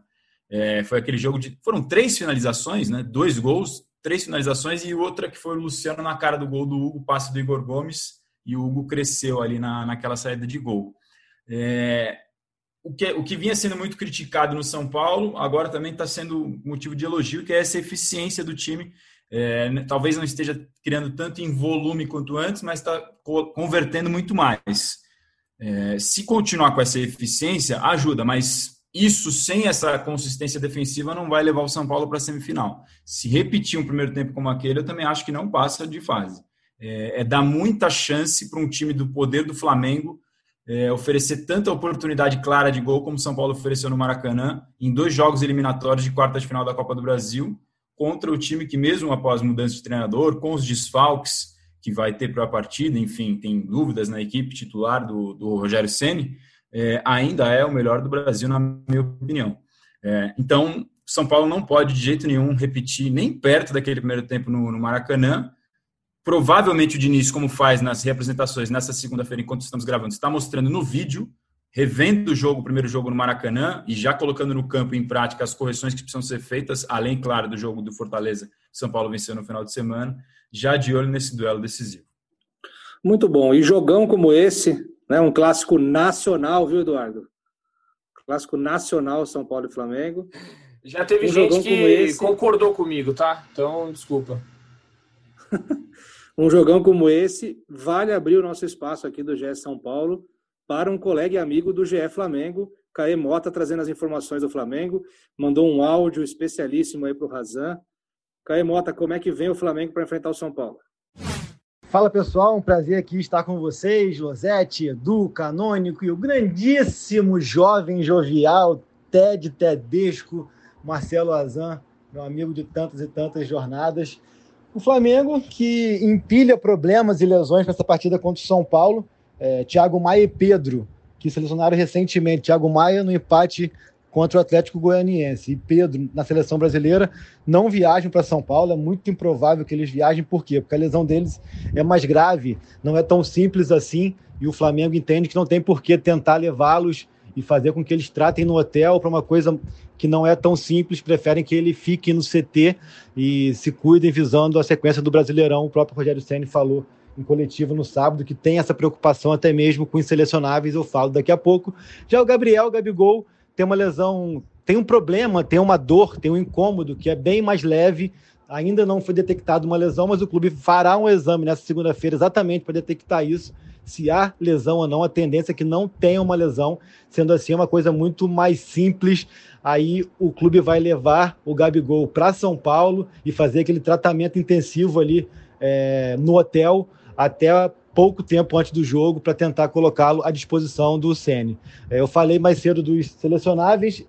É, foi aquele jogo de. Foram três finalizações, né? Dois gols, três finalizações e outra que foi o Luciano na cara do gol do Hugo, passe do Igor Gomes, e o Hugo cresceu ali na, naquela saída de gol. É, o, que, o que vinha sendo muito criticado no São Paulo, agora também está sendo motivo de elogio, que é essa eficiência do time. É, talvez não esteja criando tanto em volume quanto antes, mas está convertendo muito mais. É, se continuar com essa eficiência, ajuda, mas isso sem essa consistência defensiva não vai levar o São Paulo para a semifinal. Se repetir um primeiro tempo como aquele, eu também acho que não passa de fase. É, é dar muita chance para um time do poder do Flamengo é, oferecer tanta oportunidade clara de gol como São Paulo ofereceu no Maracanã em dois jogos eliminatórios de quarta de final da Copa do Brasil contra o time que mesmo após mudança de treinador, com os desfalques que vai ter para a partida, enfim, tem dúvidas na equipe titular do, do Rogério Ceni é, ainda é o melhor do Brasil, na minha opinião. É, então, São Paulo não pode de jeito nenhum repetir nem perto daquele primeiro tempo no, no Maracanã. Provavelmente o Diniz, como faz nas representações nessa segunda-feira, enquanto estamos gravando, está mostrando no vídeo, revendo o jogo, o primeiro jogo no Maracanã e já colocando no campo em prática as correções que precisam ser feitas, além, claro, do jogo do Fortaleza, São Paulo venceu no final de semana, já de olho nesse duelo decisivo. Muito bom. E jogão como esse, né? Um clássico nacional, viu, Eduardo? Clássico nacional São Paulo e Flamengo. Já teve um gente que esse... concordou comigo, tá? Então, desculpa. [laughs] um jogão como esse vale abrir o nosso espaço aqui do GE São Paulo para um colega e amigo do GE Flamengo, Caê Mota, trazendo as informações do Flamengo. Mandou um áudio especialíssimo aí para o Razan. Caê Mota, como é que vem o Flamengo para enfrentar o São Paulo? Fala pessoal, um prazer aqui estar com vocês, Losete, Edu, Canônico e o grandíssimo jovem jovial Ted Tedesco, Marcelo Azan, meu amigo de tantas e tantas jornadas. O Flamengo que empilha problemas e lesões nessa partida contra o São Paulo. É, Thiago Maia e Pedro, que selecionaram recentemente. Thiago Maia no empate contra o Atlético Goianiense. E Pedro, na seleção brasileira, não viajam para São Paulo. É muito improvável que eles viajem. Por quê? Porque a lesão deles é mais grave, não é tão simples assim. E o Flamengo entende que não tem por que tentar levá-los e fazer com que eles tratem no hotel para uma coisa que não é tão simples. Preferem que ele fique no CT e se cuidem visando a sequência do Brasileirão. O próprio Rogério Ceni falou em coletivo no sábado que tem essa preocupação até mesmo com inselecionáveis. Eu falo daqui a pouco. Já o Gabriel, o Gabigol tem uma lesão, tem um problema, tem uma dor, tem um incômodo que é bem mais leve. Ainda não foi detectada uma lesão, mas o clube fará um exame nessa segunda-feira exatamente para detectar isso. Se há lesão ou não, a tendência é que não tenha uma lesão. Sendo assim, é uma coisa muito mais simples. Aí o clube vai levar o Gabigol para São Paulo e fazer aquele tratamento intensivo ali é, no hotel até pouco tempo antes do jogo para tentar colocá-lo à disposição do Ceni. É, eu falei mais cedo dos selecionáveis,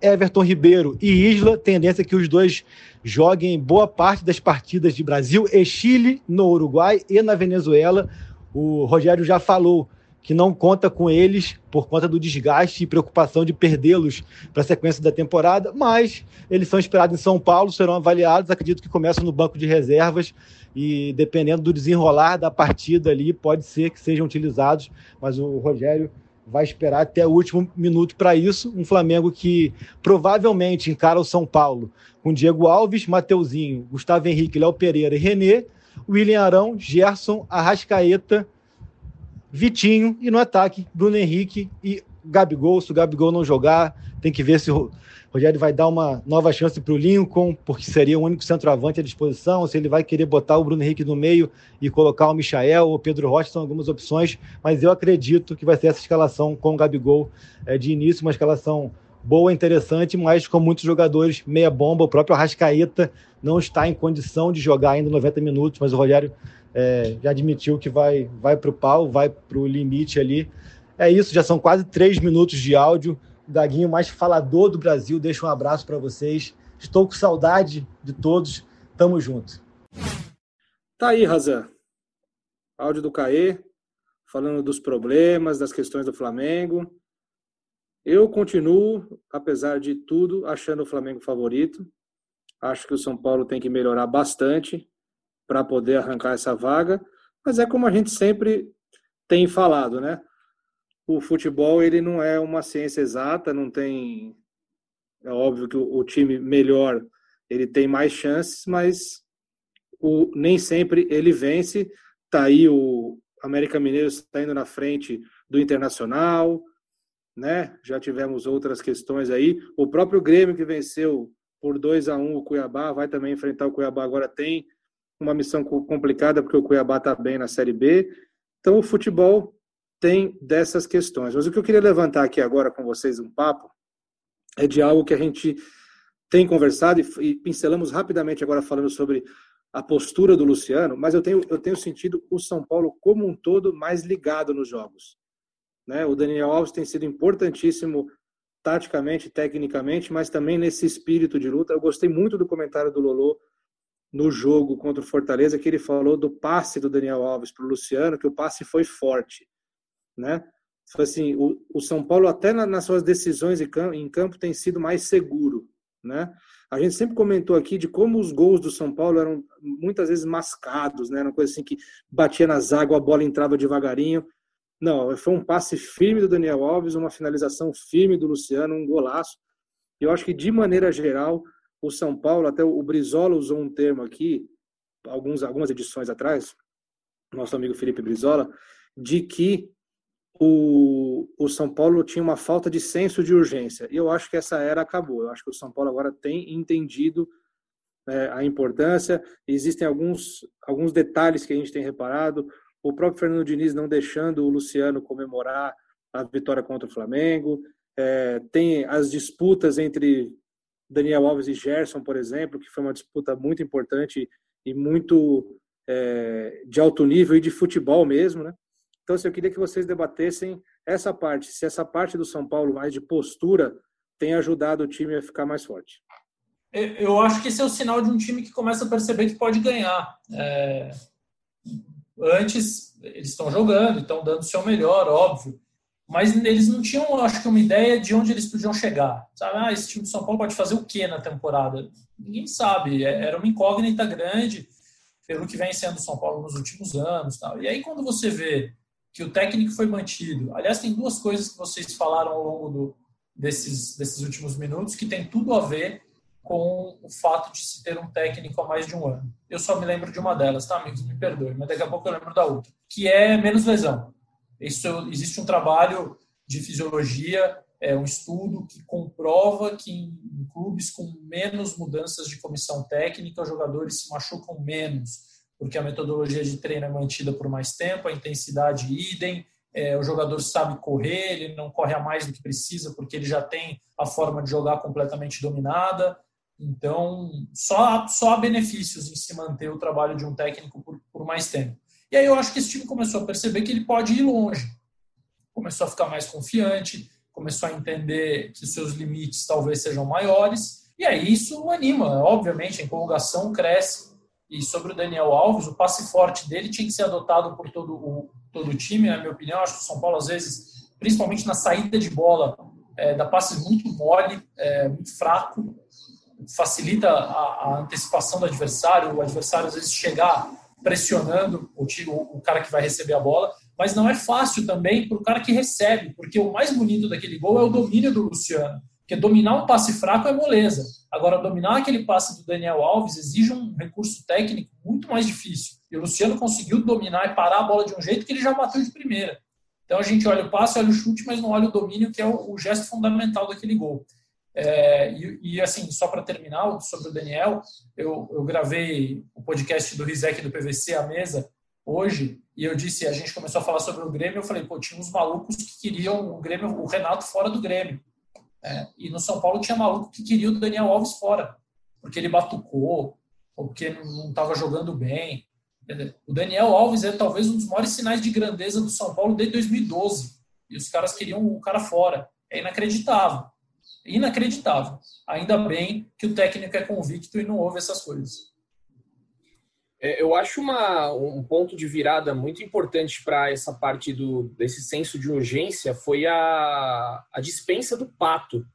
Everton Ribeiro e Isla, tendência que os dois joguem boa parte das partidas de Brasil e Chile no Uruguai e na Venezuela. O Rogério já falou que não conta com eles por conta do desgaste e preocupação de perdê-los para a sequência da temporada, mas eles são esperados em São Paulo, serão avaliados, acredito que começam no banco de reservas e dependendo do desenrolar da partida ali, pode ser que sejam utilizados, mas o Rogério vai esperar até o último minuto para isso. Um Flamengo que provavelmente encara o São Paulo com Diego Alves, Mateuzinho, Gustavo Henrique, Léo Pereira e René, William Arão, Gerson, Arrascaeta, Vitinho e no ataque Bruno Henrique e Gabigol. Se o Gabigol não jogar, tem que ver se o Rogério vai dar uma nova chance para o Lincoln, porque seria o único centroavante à disposição, se ele vai querer botar o Bruno Henrique no meio e colocar o Michael ou o Pedro Rocha, são algumas opções, mas eu acredito que vai ser essa escalação com o Gabigol é, de início, uma escalação boa, interessante, mas com muitos jogadores meia bomba. O próprio Arrascaeta não está em condição de jogar ainda 90 minutos, mas o Rogério é, já admitiu que vai, vai para o pau, vai para o limite ali. É isso, já são quase três minutos de áudio. Gaguinho mais falador do Brasil. Deixa um abraço para vocês. Estou com saudade de todos. Tamo junto. Tá aí, Razan. Áudio do Caê, falando dos problemas, das questões do Flamengo. Eu continuo, apesar de tudo, achando o Flamengo favorito. Acho que o São Paulo tem que melhorar bastante para poder arrancar essa vaga. Mas é como a gente sempre tem falado, né? o futebol ele não é uma ciência exata, não tem é óbvio que o, time melhor ele tem mais chances, mas o, nem sempre ele vence. Tá aí o América Mineiro está indo na frente do Internacional, né? Já tivemos outras questões aí. O próprio Grêmio que venceu por 2 a 1 o Cuiabá vai também enfrentar o Cuiabá agora tem uma missão complicada porque o Cuiabá está bem na Série B. Então o futebol tem dessas questões. Mas o que eu queria levantar aqui agora com vocês um papo é de algo que a gente tem conversado e, pincelamos rapidamente agora falando sobre a postura do Luciano, mas eu tenho, eu tenho sentido o São Paulo como um todo mais ligado nos jogos. Né? O Daniel Alves tem sido importantíssimo taticamente, tecnicamente, mas também nesse espírito de luta. Eu gostei muito do comentário do Lolo no jogo contra o Fortaleza, que ele falou do passe do Daniel Alves para o Luciano, que o passe foi forte né? Assim, o, o São Paulo até na, nas suas decisões em campo, em campo tem sido mais seguro, né? A gente sempre comentou aqui de como os gols do São Paulo eram muitas vezes mascados, né? Era uma coisa assim que batia nas águas, a bola entrava devagarinho. Não, foi um passe firme do Daniel Alves, uma finalização firme do Luciano, um golaço. Eu acho que de maneira geral o São Paulo, até o Brizola usou um termo aqui, alguns, algumas edições atrás, nosso amigo Felipe Brizola, de que o, o São Paulo tinha uma falta de senso de urgência. E eu acho que essa era acabou. Eu acho que o São Paulo agora tem entendido é, a importância. Existem alguns, alguns detalhes que a gente tem reparado. O próprio Fernando Diniz não deixando o Luciano comemorar a vitória contra o Flamengo. É, tem as disputas entre Daniel Alves e Gerson, por exemplo, que foi uma disputa muito importante e muito é, de alto nível e de futebol mesmo, né? Então, assim, eu queria que vocês debatessem essa parte, se essa parte do São Paulo mais de postura tem ajudado o time a ficar mais forte. Eu acho que esse é o sinal de um time que começa a perceber que pode ganhar. É... Antes, eles estão jogando, estão dando o seu melhor, óbvio, mas eles não tinham, acho que, uma ideia de onde eles podiam chegar. Sabe, ah, esse time do São Paulo pode fazer o quê na temporada? Ninguém sabe. É, era uma incógnita grande pelo que vem sendo São Paulo nos últimos anos. Tal. E aí, quando você vê que o técnico foi mantido, aliás, tem duas coisas que vocês falaram ao longo do, desses, desses últimos minutos que tem tudo a ver com o fato de se ter um técnico há mais de um ano. Eu só me lembro de uma delas, tá, amigos? Me perdoe, mas daqui a pouco eu lembro da outra, que é menos lesão. Isso, existe um trabalho de fisiologia, é um estudo que comprova que em, em clubes com menos mudanças de comissão técnica, os jogadores se machucam menos, porque a metodologia de treino é mantida por mais tempo, a intensidade idem, é, o jogador sabe correr, ele não corre a mais do que precisa, porque ele já tem a forma de jogar completamente dominada. Então, só, só há benefícios em se manter o trabalho de um técnico por, por mais tempo. E aí eu acho que esse time começou a perceber que ele pode ir longe. Começou a ficar mais confiante, começou a entender que seus limites talvez sejam maiores. E aí isso anima, obviamente, a empolgação cresce. E sobre o Daniel Alves, o passe forte dele tinha que ser adotado por todo o, todo o time, na minha opinião. Acho que o São Paulo, às vezes, principalmente na saída de bola, é, dá passes muito mole, é, muito fraco, facilita a, a antecipação do adversário, o adversário às vezes chegar pressionando o, o, cara que vai receber a bola, mas não é fácil também para o cara que recebe, porque o mais bonito daquele gol é o domínio do Luciano, porque dominar um passe fraco é moleza. Agora, dominar aquele passe do Daniel Alves exige um recurso técnico muito mais difícil. E o Luciano conseguiu dominar e parar a bola de um jeito que ele já bateu de primeira. Então a gente olha o passe, olha o chute, mas não olha o domínio, que é o, o gesto fundamental daquele gol. É, e, e, assim, só para terminar sobre o Daniel, eu, eu gravei o podcast do Rizek do PVC, a mesa, hoje, e eu disse, a gente começou a falar sobre o Grêmio, eu falei, pô, tinha uns malucos que queriam o Grêmio, o Renato fora do Grêmio. É, e no São Paulo tinha maluco que queria o Daniel Alves fora, porque ele batucou, ou porque não estava jogando bem. O Daniel Alves é talvez um dos maiores sinais de grandeza do São Paulo desde 2012. E os caras queriam o cara fora. É inacreditável inacreditável. Ainda bem que o técnico é convicto e não ouve essas coisas. É, eu acho uma, um ponto de virada muito importante para essa parte do, desse senso de urgência foi a, a dispensa do pato.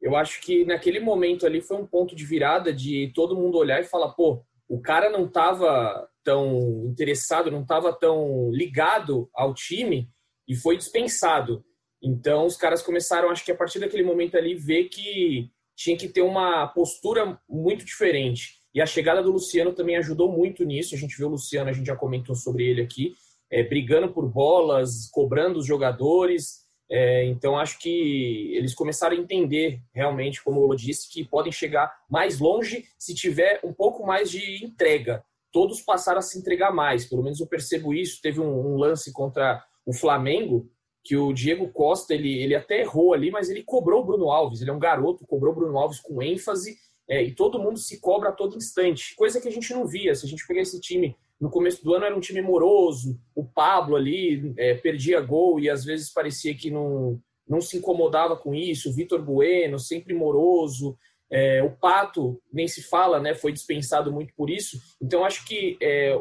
Eu acho que naquele momento ali foi um ponto de virada de todo mundo olhar e falar: pô, o cara não estava tão interessado, não estava tão ligado ao time e foi dispensado. Então os caras começaram, acho que a partir daquele momento ali, ver que tinha que ter uma postura muito diferente. E a chegada do Luciano também ajudou muito nisso. A gente viu o Luciano, a gente já comentou sobre ele aqui, é, brigando por bolas, cobrando os jogadores. É, então acho que eles começaram a entender realmente, como o disse, que podem chegar mais longe se tiver um pouco mais de entrega. Todos passaram a se entregar mais, pelo menos eu percebo isso. Teve um, um lance contra o Flamengo que o Diego Costa, ele, ele até errou ali, mas ele cobrou o Bruno Alves. Ele é um garoto, cobrou o Bruno Alves com ênfase, é, e todo mundo se cobra a todo instante. Coisa que a gente não via. Se a gente pegar esse time, no começo do ano era um time moroso, o Pablo ali é, perdia gol e às vezes parecia que não, não se incomodava com isso. O Vitor Bueno, sempre moroso. É, o Pato, nem se fala, né? Foi dispensado muito por isso. Então, acho que é,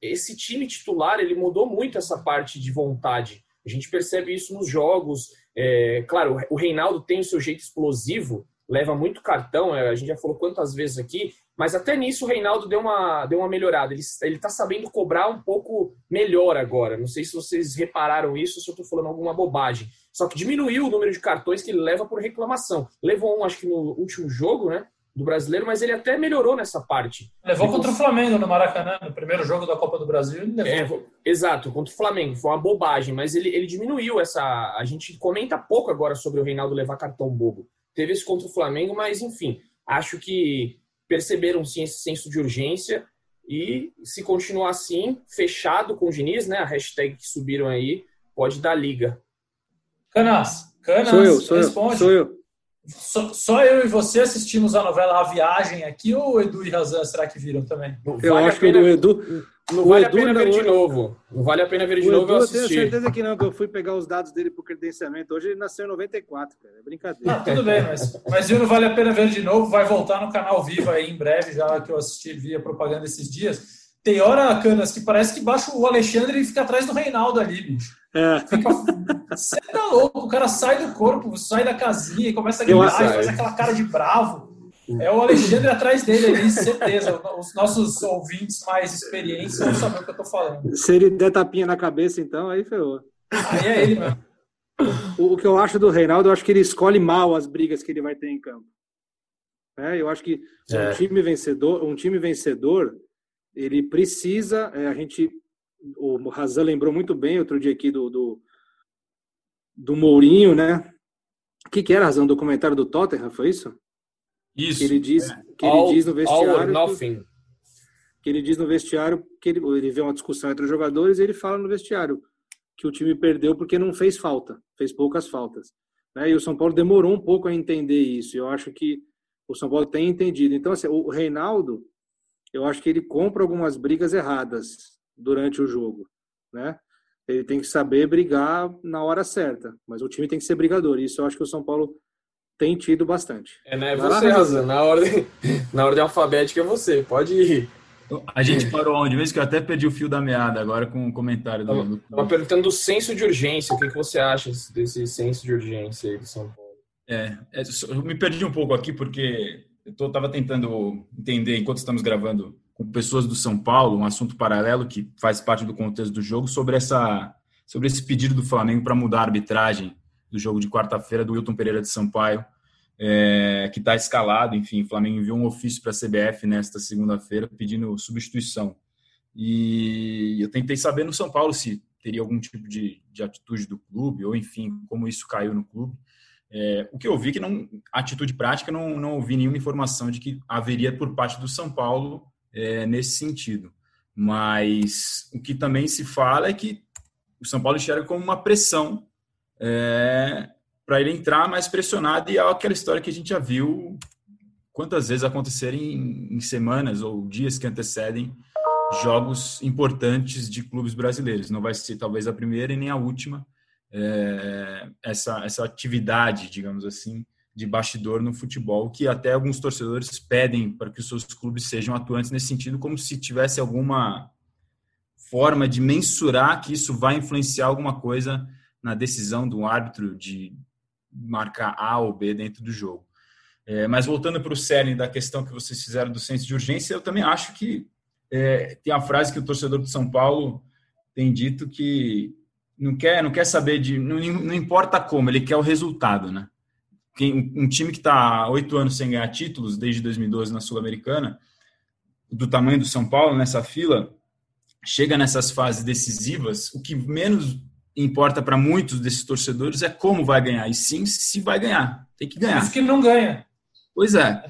esse time titular, ele mudou muito essa parte de vontade. A gente percebe isso nos jogos. É, claro, o Reinaldo tem o seu jeito explosivo, leva muito cartão, é, a gente já falou quantas vezes aqui, mas até nisso o Reinaldo deu uma, deu uma melhorada. Ele está sabendo cobrar um pouco melhor agora. Não sei se vocês repararam isso, se eu estou falando alguma bobagem. Só que diminuiu o número de cartões que ele leva por reclamação. Levou um, acho que no último jogo, né? Do brasileiro, mas ele até melhorou nessa parte. Levou ele contra o Flamengo no Maracanã, no primeiro jogo da Copa do Brasil. É, exato, contra o Flamengo. Foi uma bobagem, mas ele, ele diminuiu essa. A gente comenta pouco agora sobre o Reinaldo levar cartão bobo. Teve esse contra o Flamengo, mas enfim, acho que perceberam sim esse senso de urgência e se continuar assim, fechado com o Diniz, né? A hashtag que subiram aí, pode dar liga. Canas, Canas, sou eu, sou responde. Eu, sou eu. Só, só, eu e você assistimos a novela A Viagem aqui ou o Edu e Razan será que viram também? eu acho que o Edu. Não vale Edu a pena ver de novo. Não vale a pena ver de o novo Edu, eu assistir. Eu tenho certeza que não, que eu fui pegar os dados dele pro credenciamento. Hoje ele nasceu em 94, cara. É brincadeira. Não, tudo bem, mas, mas viu, não vale a pena ver de novo. Vai voltar no canal Viva aí em breve, já que eu assisti via propaganda esses dias. Tem hora, Canas, que parece que baixa o Alexandre e fica atrás do Reinaldo ali, bicho. É. Fica... Você tá louco, o cara sai do corpo, sai da casinha e começa a gritar, faz aquela cara de bravo. É o Alexandre atrás dele ali, certeza. Os nossos ouvintes mais experientes vão saber o que eu tô falando. Se ele der tapinha na cabeça, então, aí ferrou. Aí é ele mesmo. O, que eu acho do Reinaldo, eu acho que ele escolhe mal as brigas que ele vai ter em campo. É, eu acho que é. um time vencedor, um time vencedor, ele precisa, é, a gente, o Razan lembrou muito bem outro dia aqui do, do, do Mourinho, né? O que, que era, Razão? documentário do Tottenham, foi isso? Isso. Que ele diz, é. que ele diz no vestiário. nothing. Que, ele diz no vestiário que ele, ele vê uma discussão entre os jogadores e ele fala no vestiário que o time perdeu porque não fez falta, fez poucas faltas. Né? E o São Paulo demorou um pouco a entender isso. Eu acho que o São Paulo tem entendido. Então, assim, o Reinaldo, eu acho que ele compra algumas brigas erradas durante o jogo, né? Ele tem que saber brigar na hora certa, mas o time tem que ser brigador. Isso eu acho que o São Paulo tem tido bastante. É, né? Você, Razan, na ordem, [laughs] na ordem alfabética é você, pode ir. A gente parou onde mesmo que eu até perdi o fio da meada agora com o comentário do. Estava perguntando do senso de urgência. O que, que você acha desse senso de urgência aí do São Paulo? É, é eu me perdi um pouco aqui porque eu estava tentando entender, enquanto estamos gravando com pessoas do São Paulo, um assunto paralelo que faz parte do contexto do jogo, sobre, essa, sobre esse pedido do Flamengo para mudar a arbitragem do jogo de quarta-feira do Wilton Pereira de Sampaio, é, que está escalado. Enfim, o Flamengo enviou um ofício para a CBF nesta segunda-feira pedindo substituição. E eu tentei saber no São Paulo se teria algum tipo de, de atitude do clube, ou enfim, como isso caiu no clube. É, o que eu vi que não, atitude prática, não, não ouvi nenhuma informação de que haveria por parte do São Paulo é, nesse sentido. Mas o que também se fala é que o São Paulo enxerga como uma pressão é, para ele entrar mais pressionado e é aquela história que a gente já viu quantas vezes acontecerem em, em semanas ou dias que antecedem jogos importantes de clubes brasileiros. Não vai ser talvez a primeira e nem a última, é, essa, essa atividade, digamos assim, de bastidor no futebol, que até alguns torcedores pedem para que os seus clubes sejam atuantes nesse sentido, como se tivesse alguma forma de mensurar que isso vai influenciar alguma coisa na decisão do árbitro de marcar A ou B dentro do jogo. É, mas voltando para o cerne da questão que vocês fizeram do senso de urgência, eu também acho que é, tem a frase que o torcedor de São Paulo tem dito que não quer, não quer saber de. Não, não importa como, ele quer o resultado, né? Quem, um time que está oito anos sem ganhar títulos, desde 2012 na Sul-Americana, do tamanho do São Paulo nessa fila, chega nessas fases decisivas, o que menos importa para muitos desses torcedores é como vai ganhar, e sim se vai ganhar. Tem que ganhar. Isso que não ganha. Pois é.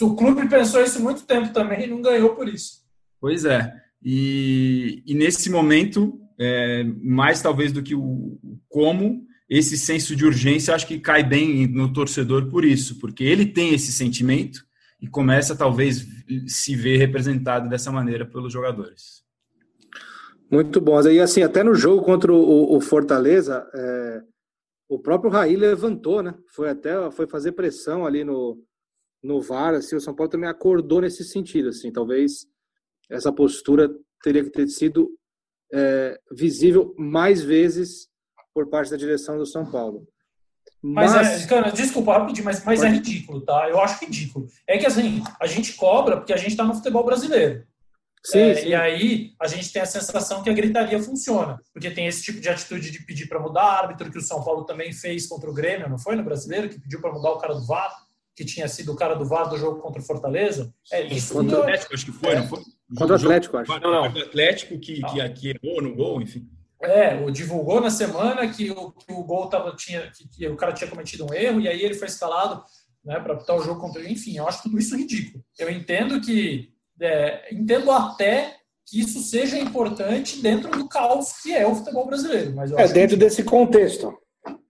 O clube pensou isso muito tempo também e não ganhou por isso. Pois é. E, e nesse momento, é, mais talvez do que o como, esse senso de urgência acho que cai bem no torcedor por isso, porque ele tem esse sentimento e começa talvez se ver representado dessa maneira pelos jogadores. Muito bom. E assim, até no jogo contra o, Fortaleza, é, o próprio Raí levantou, né? Foi até foi fazer pressão ali no, no VAR, assim, o São Paulo também acordou nesse sentido, assim, talvez essa postura teria que ter sido é, visível mais vezes por parte da direção do São Paulo. Mas, mas é, cara, desculpa rapidinho, mas, mas é ridículo, tá? Eu acho ridículo. É que assim, a gente cobra porque a gente está no futebol brasileiro. Sim, é, sim. E aí a gente tem a sensação que a gritaria funciona, porque tem esse tipo de atitude de pedir para mudar árbitro que o São Paulo também fez contra o Grêmio, não foi no brasileiro que pediu para mudar o cara do VAR. que tinha sido o cara do VAR do jogo contra o Fortaleza. É, isso contra o Atlético, acho que foi, não foi? Contra o Atlético, acho. Não, não. o Atlético que, que aqui errou no gol, enfim. É, o divulgou na semana que o, que o gol tava, tinha, que, que, o cara tinha cometido um erro e aí ele foi escalado né, para apitar o jogo contra ele. Enfim, eu acho tudo isso ridículo. Eu entendo que é, entendo até que isso seja importante dentro do caos que é o futebol brasileiro. Mas é dentro que... desse contexto.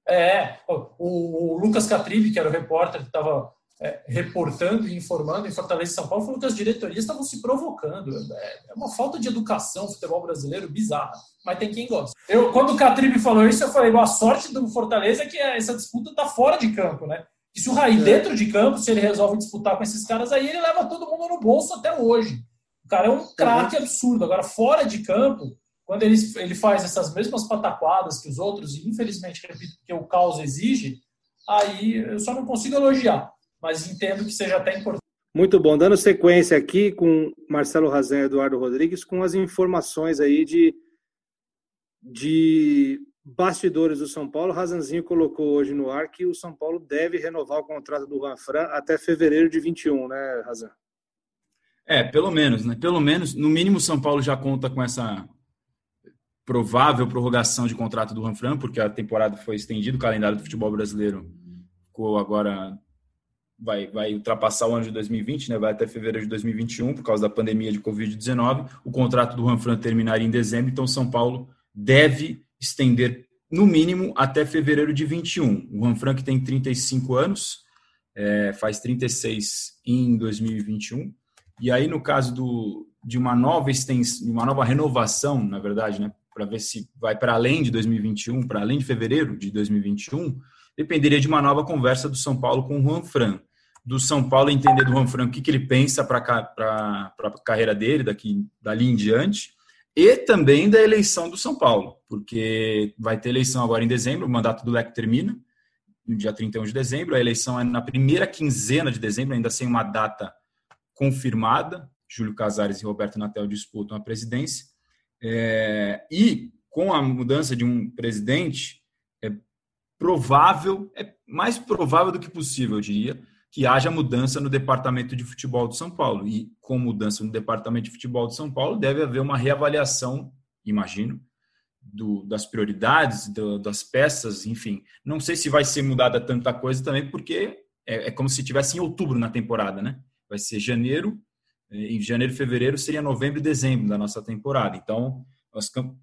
É, o, o Lucas Catribe, que era o repórter que estava é, reportando e informando em Fortaleza e São Paulo, falou que as diretorias estavam se provocando. É, é uma falta de educação futebol brasileiro bizarra, mas tem quem gosta. Eu, quando o Catribe falou isso, eu falei: a sorte do Fortaleza é que essa disputa está fora de campo, né? E se o Raí é. dentro de campo, se ele resolve disputar com esses caras, aí ele leva todo mundo no bolso até hoje. O cara é um craque absurdo. Agora, fora de campo, quando ele, ele faz essas mesmas pataquadas que os outros, e infelizmente, repito, que o caos exige, aí eu só não consigo elogiar, mas entendo que seja até importante. Muito bom. Dando sequência aqui com Marcelo Razan e Eduardo Rodrigues, com as informações aí de, de bastidores do São Paulo. Razanzinho colocou hoje no ar que o São Paulo deve renovar o contrato do Juan Fran até fevereiro de 21, né, Razan? É, pelo menos, né? Pelo menos, no mínimo, o São Paulo já conta com essa provável prorrogação de contrato do Ranfran, porque a temporada foi estendida, o calendário do futebol brasileiro ficou agora vai, vai ultrapassar o ano de 2020, né? vai até fevereiro de 2021 por causa da pandemia de Covid-19. O contrato do Ranfran terminaria em dezembro, então São Paulo deve estender no mínimo até fevereiro de 21. O Ranfran que tem 35 anos, é, faz 36 em 2021. E aí, no caso do, de uma nova extensão, uma nova renovação, na verdade, né, para ver se vai para além de 2021, para além de fevereiro de 2021, dependeria de uma nova conversa do São Paulo com o Juan Fran. Do São Paulo entender do Juan Fran o que, que ele pensa para a carreira dele daqui dali em diante, e também da eleição do São Paulo, porque vai ter eleição agora em dezembro, o mandato do Leco termina, no dia 31 de dezembro, a eleição é na primeira quinzena de dezembro, ainda sem uma data confirmada. Júlio Casares e Roberto Natel disputam a presidência. É, e com a mudança de um presidente, é provável, é mais provável do que possível, eu diria, que haja mudança no departamento de futebol de São Paulo. E com mudança no departamento de futebol de São Paulo, deve haver uma reavaliação, imagino, do, das prioridades, do, das peças, enfim. Não sei se vai ser mudada tanta coisa também, porque é, é como se tivesse em outubro na temporada, né? Vai ser janeiro, em janeiro e fevereiro seria novembro e dezembro da nossa temporada. Então,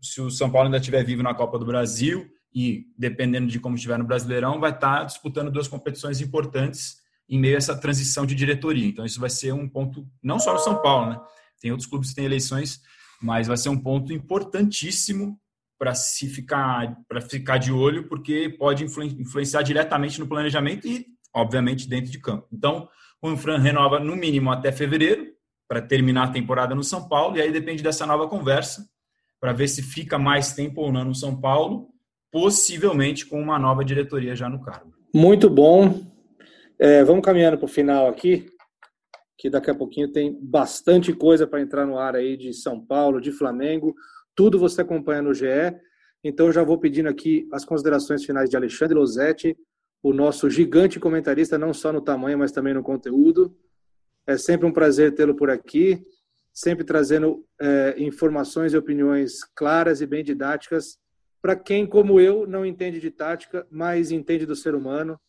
se o São Paulo ainda estiver vivo na Copa do Brasil e dependendo de como estiver no Brasileirão, vai estar disputando duas competições importantes em meio a essa transição de diretoria. Então, isso vai ser um ponto, não só no São Paulo, né? Tem outros clubes que têm eleições, mas vai ser um ponto importantíssimo para se ficar para ficar de olho, porque pode influenciar diretamente no planejamento e, obviamente, dentro de campo. Então, o Infran renova no mínimo até fevereiro, para terminar a temporada no São Paulo, e aí depende dessa nova conversa para ver se fica mais tempo ou não no São Paulo, possivelmente com uma nova diretoria já no cargo. Muito bom. É, vamos caminhando para o final aqui, que daqui a pouquinho tem bastante coisa para entrar no ar aí de São Paulo, de Flamengo, tudo você acompanha no GE. Então já vou pedindo aqui as considerações finais de Alexandre Losetti, o nosso gigante comentarista, não só no tamanho, mas também no conteúdo. É sempre um prazer tê-lo por aqui, sempre trazendo é, informações e opiniões claras e bem didáticas para quem, como eu, não entende de tática, mas entende do ser humano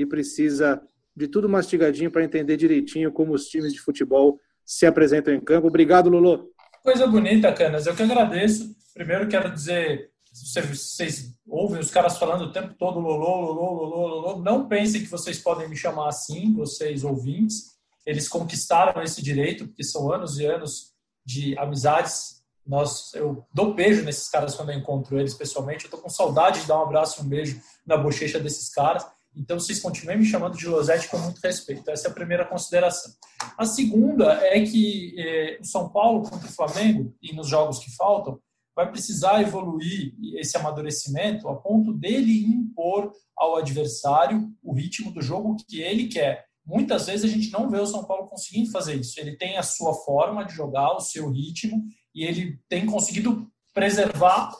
e precisa de tudo mastigadinho para entender direitinho como os times de futebol se apresentam em campo. Obrigado, Lulu. Coisa bonita, Canas. Eu que agradeço. Primeiro quero dizer, vocês ouvem os caras falando o tempo todo Lolo, Lolo, Lolo, Lolo. Não pensem que vocês podem me chamar assim, vocês ouvintes eles conquistaram esse direito, porque são anos e anos de amizades. Nós, eu dou beijo nesses caras quando eu encontro eles pessoalmente. Eu estou com saudade de dar um abraço e um beijo na bochecha desses caras. Então, vocês continuem me chamando de Losete com muito respeito. Essa é a primeira consideração. A segunda é que eh, o São Paulo contra o Flamengo, e nos jogos que faltam, vai precisar evoluir esse amadurecimento a ponto dele impor ao adversário o ritmo do jogo que ele quer. Muitas vezes a gente não vê o São Paulo conseguindo fazer isso. Ele tem a sua forma de jogar, o seu ritmo, e ele tem conseguido preservar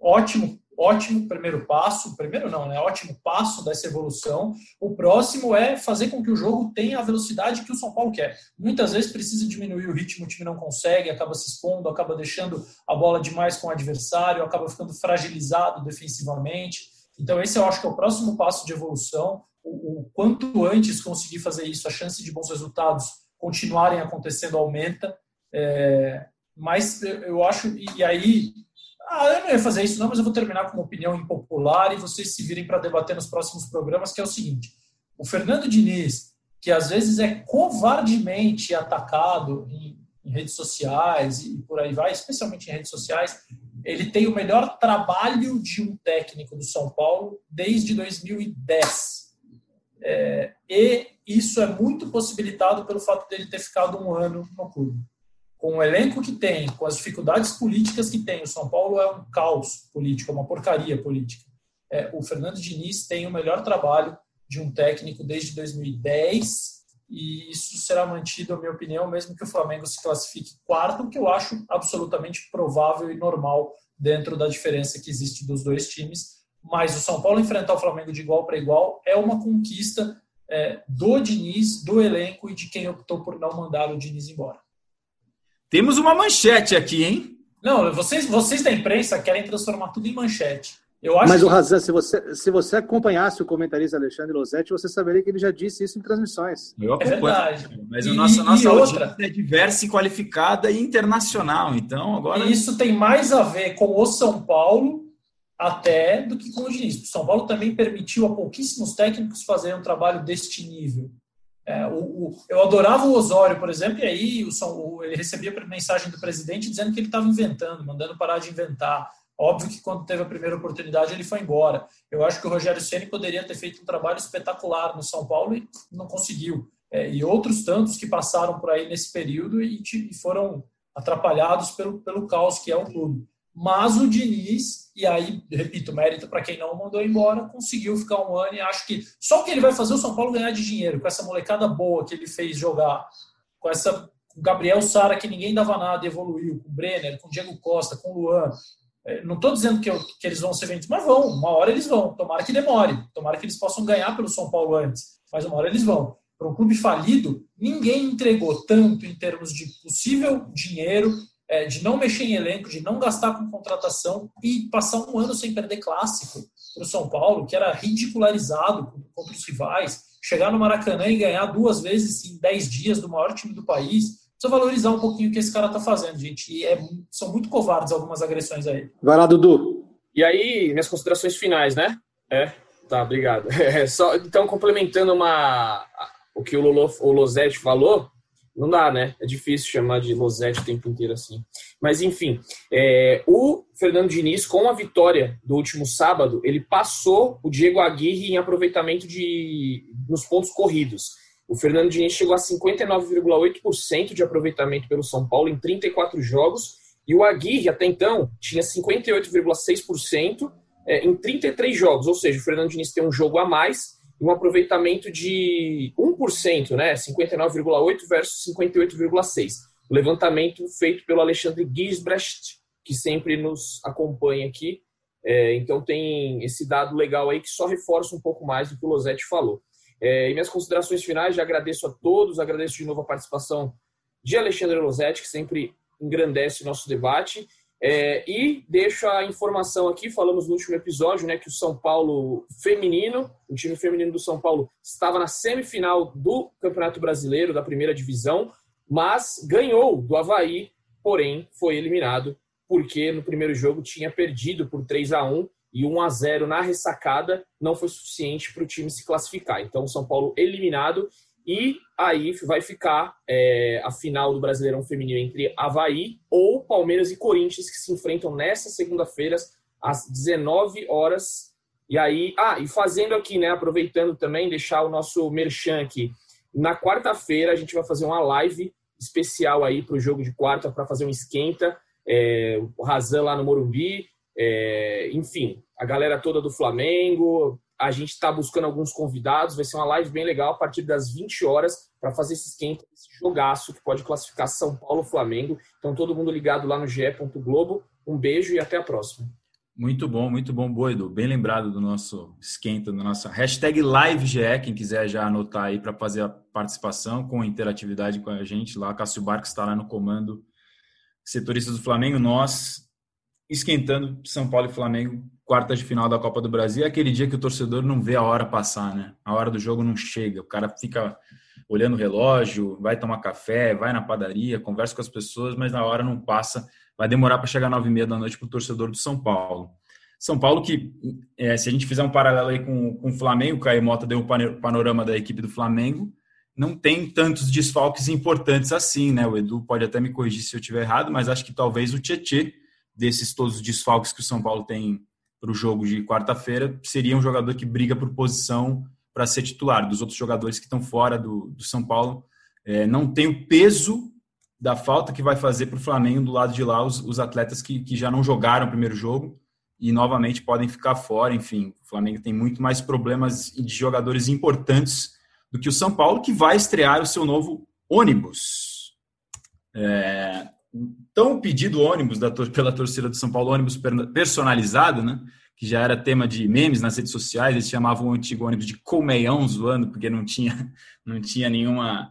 ótimo ótimo primeiro passo, primeiro não, né? Ótimo passo dessa evolução. O próximo é fazer com que o jogo tenha a velocidade que o São Paulo quer. Muitas vezes precisa diminuir o ritmo, o time não consegue, acaba se expondo, acaba deixando a bola demais com o adversário, acaba ficando fragilizado defensivamente. Então, esse eu acho que é o próximo passo de evolução. O, o quanto antes conseguir fazer isso, a chance de bons resultados continuarem acontecendo aumenta. É, mas eu acho, e aí ah, eu não ia fazer isso não, mas eu vou terminar com uma opinião impopular e vocês se virem para debater nos próximos programas, que é o seguinte. O Fernando Diniz, que às vezes é covardemente atacado em, em redes sociais e por aí vai, especialmente em redes sociais, ele tem o melhor trabalho de um técnico do São Paulo desde 2010. É, e isso é muito possibilitado pelo fato dele ter ficado um ano no clube com o elenco que tem, com as dificuldades políticas que tem, o São Paulo é um caos político, é uma porcaria política. É, o Fernando Diniz tem o melhor trabalho de um técnico desde 2010 e isso será mantido, na minha opinião, mesmo que o Flamengo se classifique quarto, o que eu acho absolutamente provável e normal dentro da diferença que existe dos dois times. Mas o São Paulo enfrentar o Flamengo de igual para igual é uma conquista é, do Diniz, do elenco e de quem optou por não mandar o Diniz embora. Temos uma manchete aqui, hein? Não, vocês, vocês da imprensa querem transformar tudo em manchete. Eu acho Mas que... o Razan, se você, se você acompanhasse o comentarista Alexandre Losetti, você saberia que ele já disse isso em transmissões. Eu acompanho. É verdade. Mas e, a nossa, nossa outra é diversa e qualificada e internacional. Então, agora. E isso tem mais a ver com o São Paulo até do que com o Diniz. O São Paulo também permitiu a pouquíssimos técnicos fazerem um trabalho deste nível. É, o, o, eu adorava o Osório, por exemplo, e aí o, ele recebia mensagem do presidente dizendo que ele estava inventando, mandando parar de inventar. Óbvio que quando teve a primeira oportunidade ele foi embora. Eu acho que o Rogério Ceni poderia ter feito um trabalho espetacular no São Paulo e não conseguiu. É, e outros tantos que passaram por aí nesse período e, e foram atrapalhados pelo, pelo caos que é o clube. Mas o Diniz, e aí, repito, mérito para quem não mandou embora, conseguiu ficar um ano e acho que só o que ele vai fazer o São Paulo ganhar de dinheiro, com essa molecada boa que ele fez jogar, com essa com Gabriel Sara, que ninguém dava nada evoluiu, com o Brenner, com o Diego Costa, com o Luan. É, não estou dizendo que, eu, que, eles vão ser vendidos, mas vão, uma hora eles vão. Tomara que demore, tomara que eles possam ganhar pelo São Paulo antes, mas uma hora eles vão. Para um clube falido, ninguém entregou tanto em termos de possível dinheiro é, de não mexer em elenco, de não gastar com contratação e passar um ano sem perder clássico para o São Paulo, que era ridicularizado contra os rivais, chegar no Maracanã e ganhar duas vezes em dez dias do maior time do país. Precisa valorizar um pouquinho o que esse cara está fazendo, gente. E é, são muito covardes algumas agressões aí. Vai lá, Dudu. E aí, minhas considerações finais, né? É, tá, obrigado. [laughs] É, só, então, complementando uma, o que o, Lolo, o Losetti falou, não dá, né? É difícil chamar de Losete o tempo inteiro assim. Mas, enfim, é, o Fernando Diniz, com a vitória do último sábado, ele passou o Diego Aguirre em aproveitamento de, nos pontos corridos. O Fernando Diniz chegou a 59,8% de aproveitamento pelo São Paulo em 34 jogos, e o Aguirre, até então, tinha 58,6% é, em 33 jogos, ou seja, o Fernando Diniz tem um jogo a mais, um aproveitamento de 1%, né? 59,8% versus 58,6%. O levantamento feito pelo Alexandre Gisbrecht, que sempre nos acompanha aqui. É, então tem esse dado legal aí que só reforça um pouco mais do que o Losetti falou. É, e minhas considerações finais, já agradeço a todos, agradeço de novo a participação de Alexandre Losetti, que sempre engrandece o nosso debate. É, e deixo a informação aqui, falamos no último episódio, né, que o São Paulo feminino, o time feminino do São Paulo, estava na semifinal do Campeonato Brasileiro, da primeira divisão, mas ganhou do Havaí, porém foi eliminado, porque no primeiro jogo tinha perdido por 3 a 1 e 1 a 0 na ressacada não foi suficiente para o time se classificar. Então, o São Paulo eliminado e aí vai ficar é, a final do Brasileirão Feminino entre Havaí ou Palmeiras e Corinthians, que se enfrentam nessa segunda-feira, às 19 horas. E aí, ah, e fazendo aqui, né, aproveitando também, deixar o nosso merchan aqui. Na quarta-feira a gente vai fazer uma live especial aí para o jogo de quarta, para fazer um esquenta. É, o Razan lá no Morumbi, é, enfim, a galera toda do Flamengo, a gente está buscando alguns convidados, vai ser uma live bem legal a partir das 20 horas para fazer esse esquenta, esse jogaço que pode classificar São Paulo Flamengo. Então todo mundo ligado lá no ge.globo. Um beijo e até a próxima. Muito bom, muito bom, boa, Edu. Bem lembrado do nosso esquenta, da nossa hashtag LiveGE, quem quiser já anotar aí para fazer a participação com interatividade com a gente lá. Cássio Barcos está lá no comando, setoristas do Flamengo, nós esquentando São Paulo e Flamengo, quartas de final da Copa do Brasil. É aquele dia que o torcedor não vê a hora passar, né? A hora do jogo não chega, o cara fica olhando o relógio, vai tomar café, vai na padaria, conversa com as pessoas, mas na hora não passa vai demorar para chegar nove e meia da noite para o torcedor do São Paulo. São Paulo que, é, se a gente fizer um paralelo aí com, com o Flamengo, o Caio Mota deu um panorama da equipe do Flamengo, não tem tantos desfalques importantes assim, né? O Edu pode até me corrigir se eu estiver errado, mas acho que talvez o Tietê, desses todos os desfalques que o São Paulo tem para o jogo de quarta-feira, seria um jogador que briga por posição para ser titular. Dos outros jogadores que estão fora do, do São Paulo, é, não tem o peso da falta que vai fazer para o Flamengo do lado de lá os, os atletas que, que já não jogaram o primeiro jogo e novamente podem ficar fora. Enfim, o Flamengo tem muito mais problemas de jogadores importantes do que o São Paulo, que vai estrear o seu novo ônibus. É, tão pedido ônibus da, pela torcida do São Paulo, ônibus personalizado, né? que já era tema de memes nas redes sociais, eles chamavam o antigo ônibus de colmeião zoando, porque não tinha, [laughs] não tinha nenhuma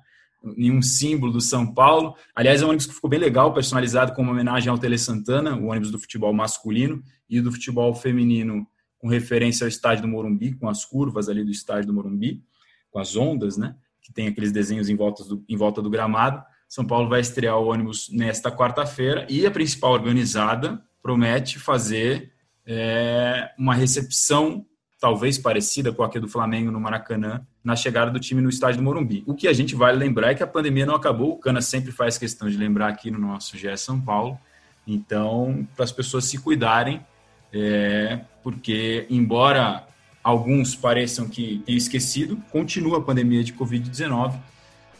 nenhum símbolo do São Paulo. Aliás, é um ônibus que ficou bem legal, personalizado com uma homenagem ao Tele Santana, o ônibus do futebol masculino e do futebol feminino, com referência ao estádio do Morumbi, com as curvas ali do estádio do Morumbi, com as ondas, né? Que tem aqueles desenhos em volta do, em volta do gramado. São Paulo vai estrear o ônibus nesta quarta-feira e a principal organizada promete fazer é, uma recepção talvez parecida com a que do Flamengo no Maracanã, na chegada do time no estádio do Morumbi. O que a gente vai lembrar é que a pandemia não acabou, o Cana sempre faz questão de lembrar aqui no nosso GE São Paulo. Então, para as pessoas se cuidarem, é, porque embora alguns pareçam que tenham esquecido, continua a pandemia de Covid-19.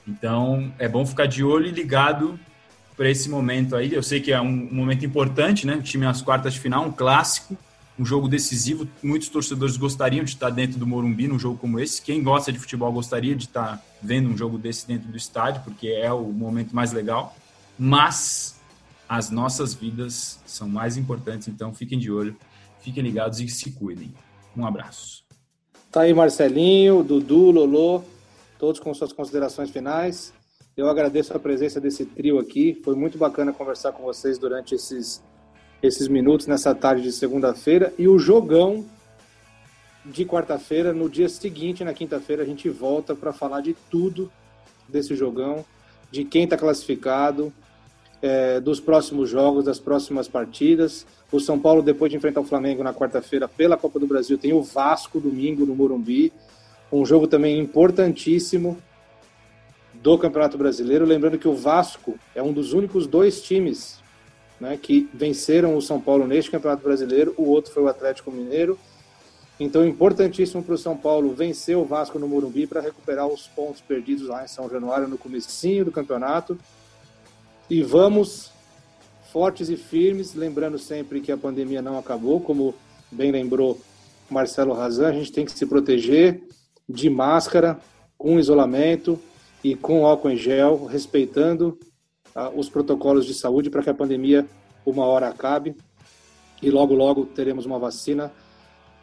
Então, é bom ficar de olho e ligado para esse momento aí. Eu sei que é um momento importante, né? O time nas quartas de final, um clássico um jogo decisivo. Muitos torcedores gostariam de estar dentro do Morumbi num jogo como esse. Quem gosta de futebol gostaria de estar vendo um jogo desse dentro do estádio, porque é o momento mais legal. Mas as nossas vidas são mais importantes, então fiquem de olho, fiquem ligados e se cuidem. Um abraço. Tá aí Marcelinho, Dudu, Lolo, todos com suas considerações finais. Eu agradeço a presença desse trio aqui. Foi muito bacana conversar com vocês durante esses esses minutos nessa tarde de segunda-feira e o jogão de quarta-feira. No dia seguinte, na quinta-feira, a gente volta para falar de tudo desse jogão, de quem está classificado, é, dos próximos jogos, das próximas partidas. O São Paulo, depois de enfrentar o Flamengo na quarta-feira pela Copa do Brasil, tem o Vasco domingo no Morumbi. Um jogo também importantíssimo do Campeonato Brasileiro. Lembrando que o Vasco é um dos únicos dois times né, que venceram o São Paulo neste Campeonato Brasileiro, o outro foi o Atlético Mineiro. Então, importantíssimo para o São Paulo vencer o Vasco no Morumbi para recuperar os pontos perdidos lá em São Januário no comecinho do campeonato. E vamos fortes e firmes, lembrando sempre que a pandemia não acabou, como bem lembrou Marcelo Razan, a gente tem que se proteger de máscara, com isolamento e com álcool em gel, respeitando os protocolos de saúde para que a pandemia uma hora acabe e logo logo teremos uma vacina.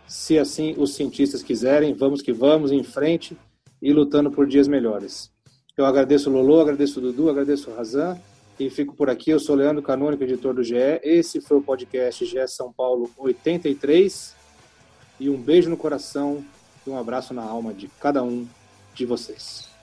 Se assim os cientistas quiserem, vamos que vamos em frente e lutando por dias melhores. Eu agradeço o Lolo, agradeço o Dudu, agradeço o Razan e fico por aqui. Eu sou Leandro Canônico, editor do GE. Esse foi o podcast GE São Paulo 83 e um beijo no coração e um abraço na alma de cada um de vocês.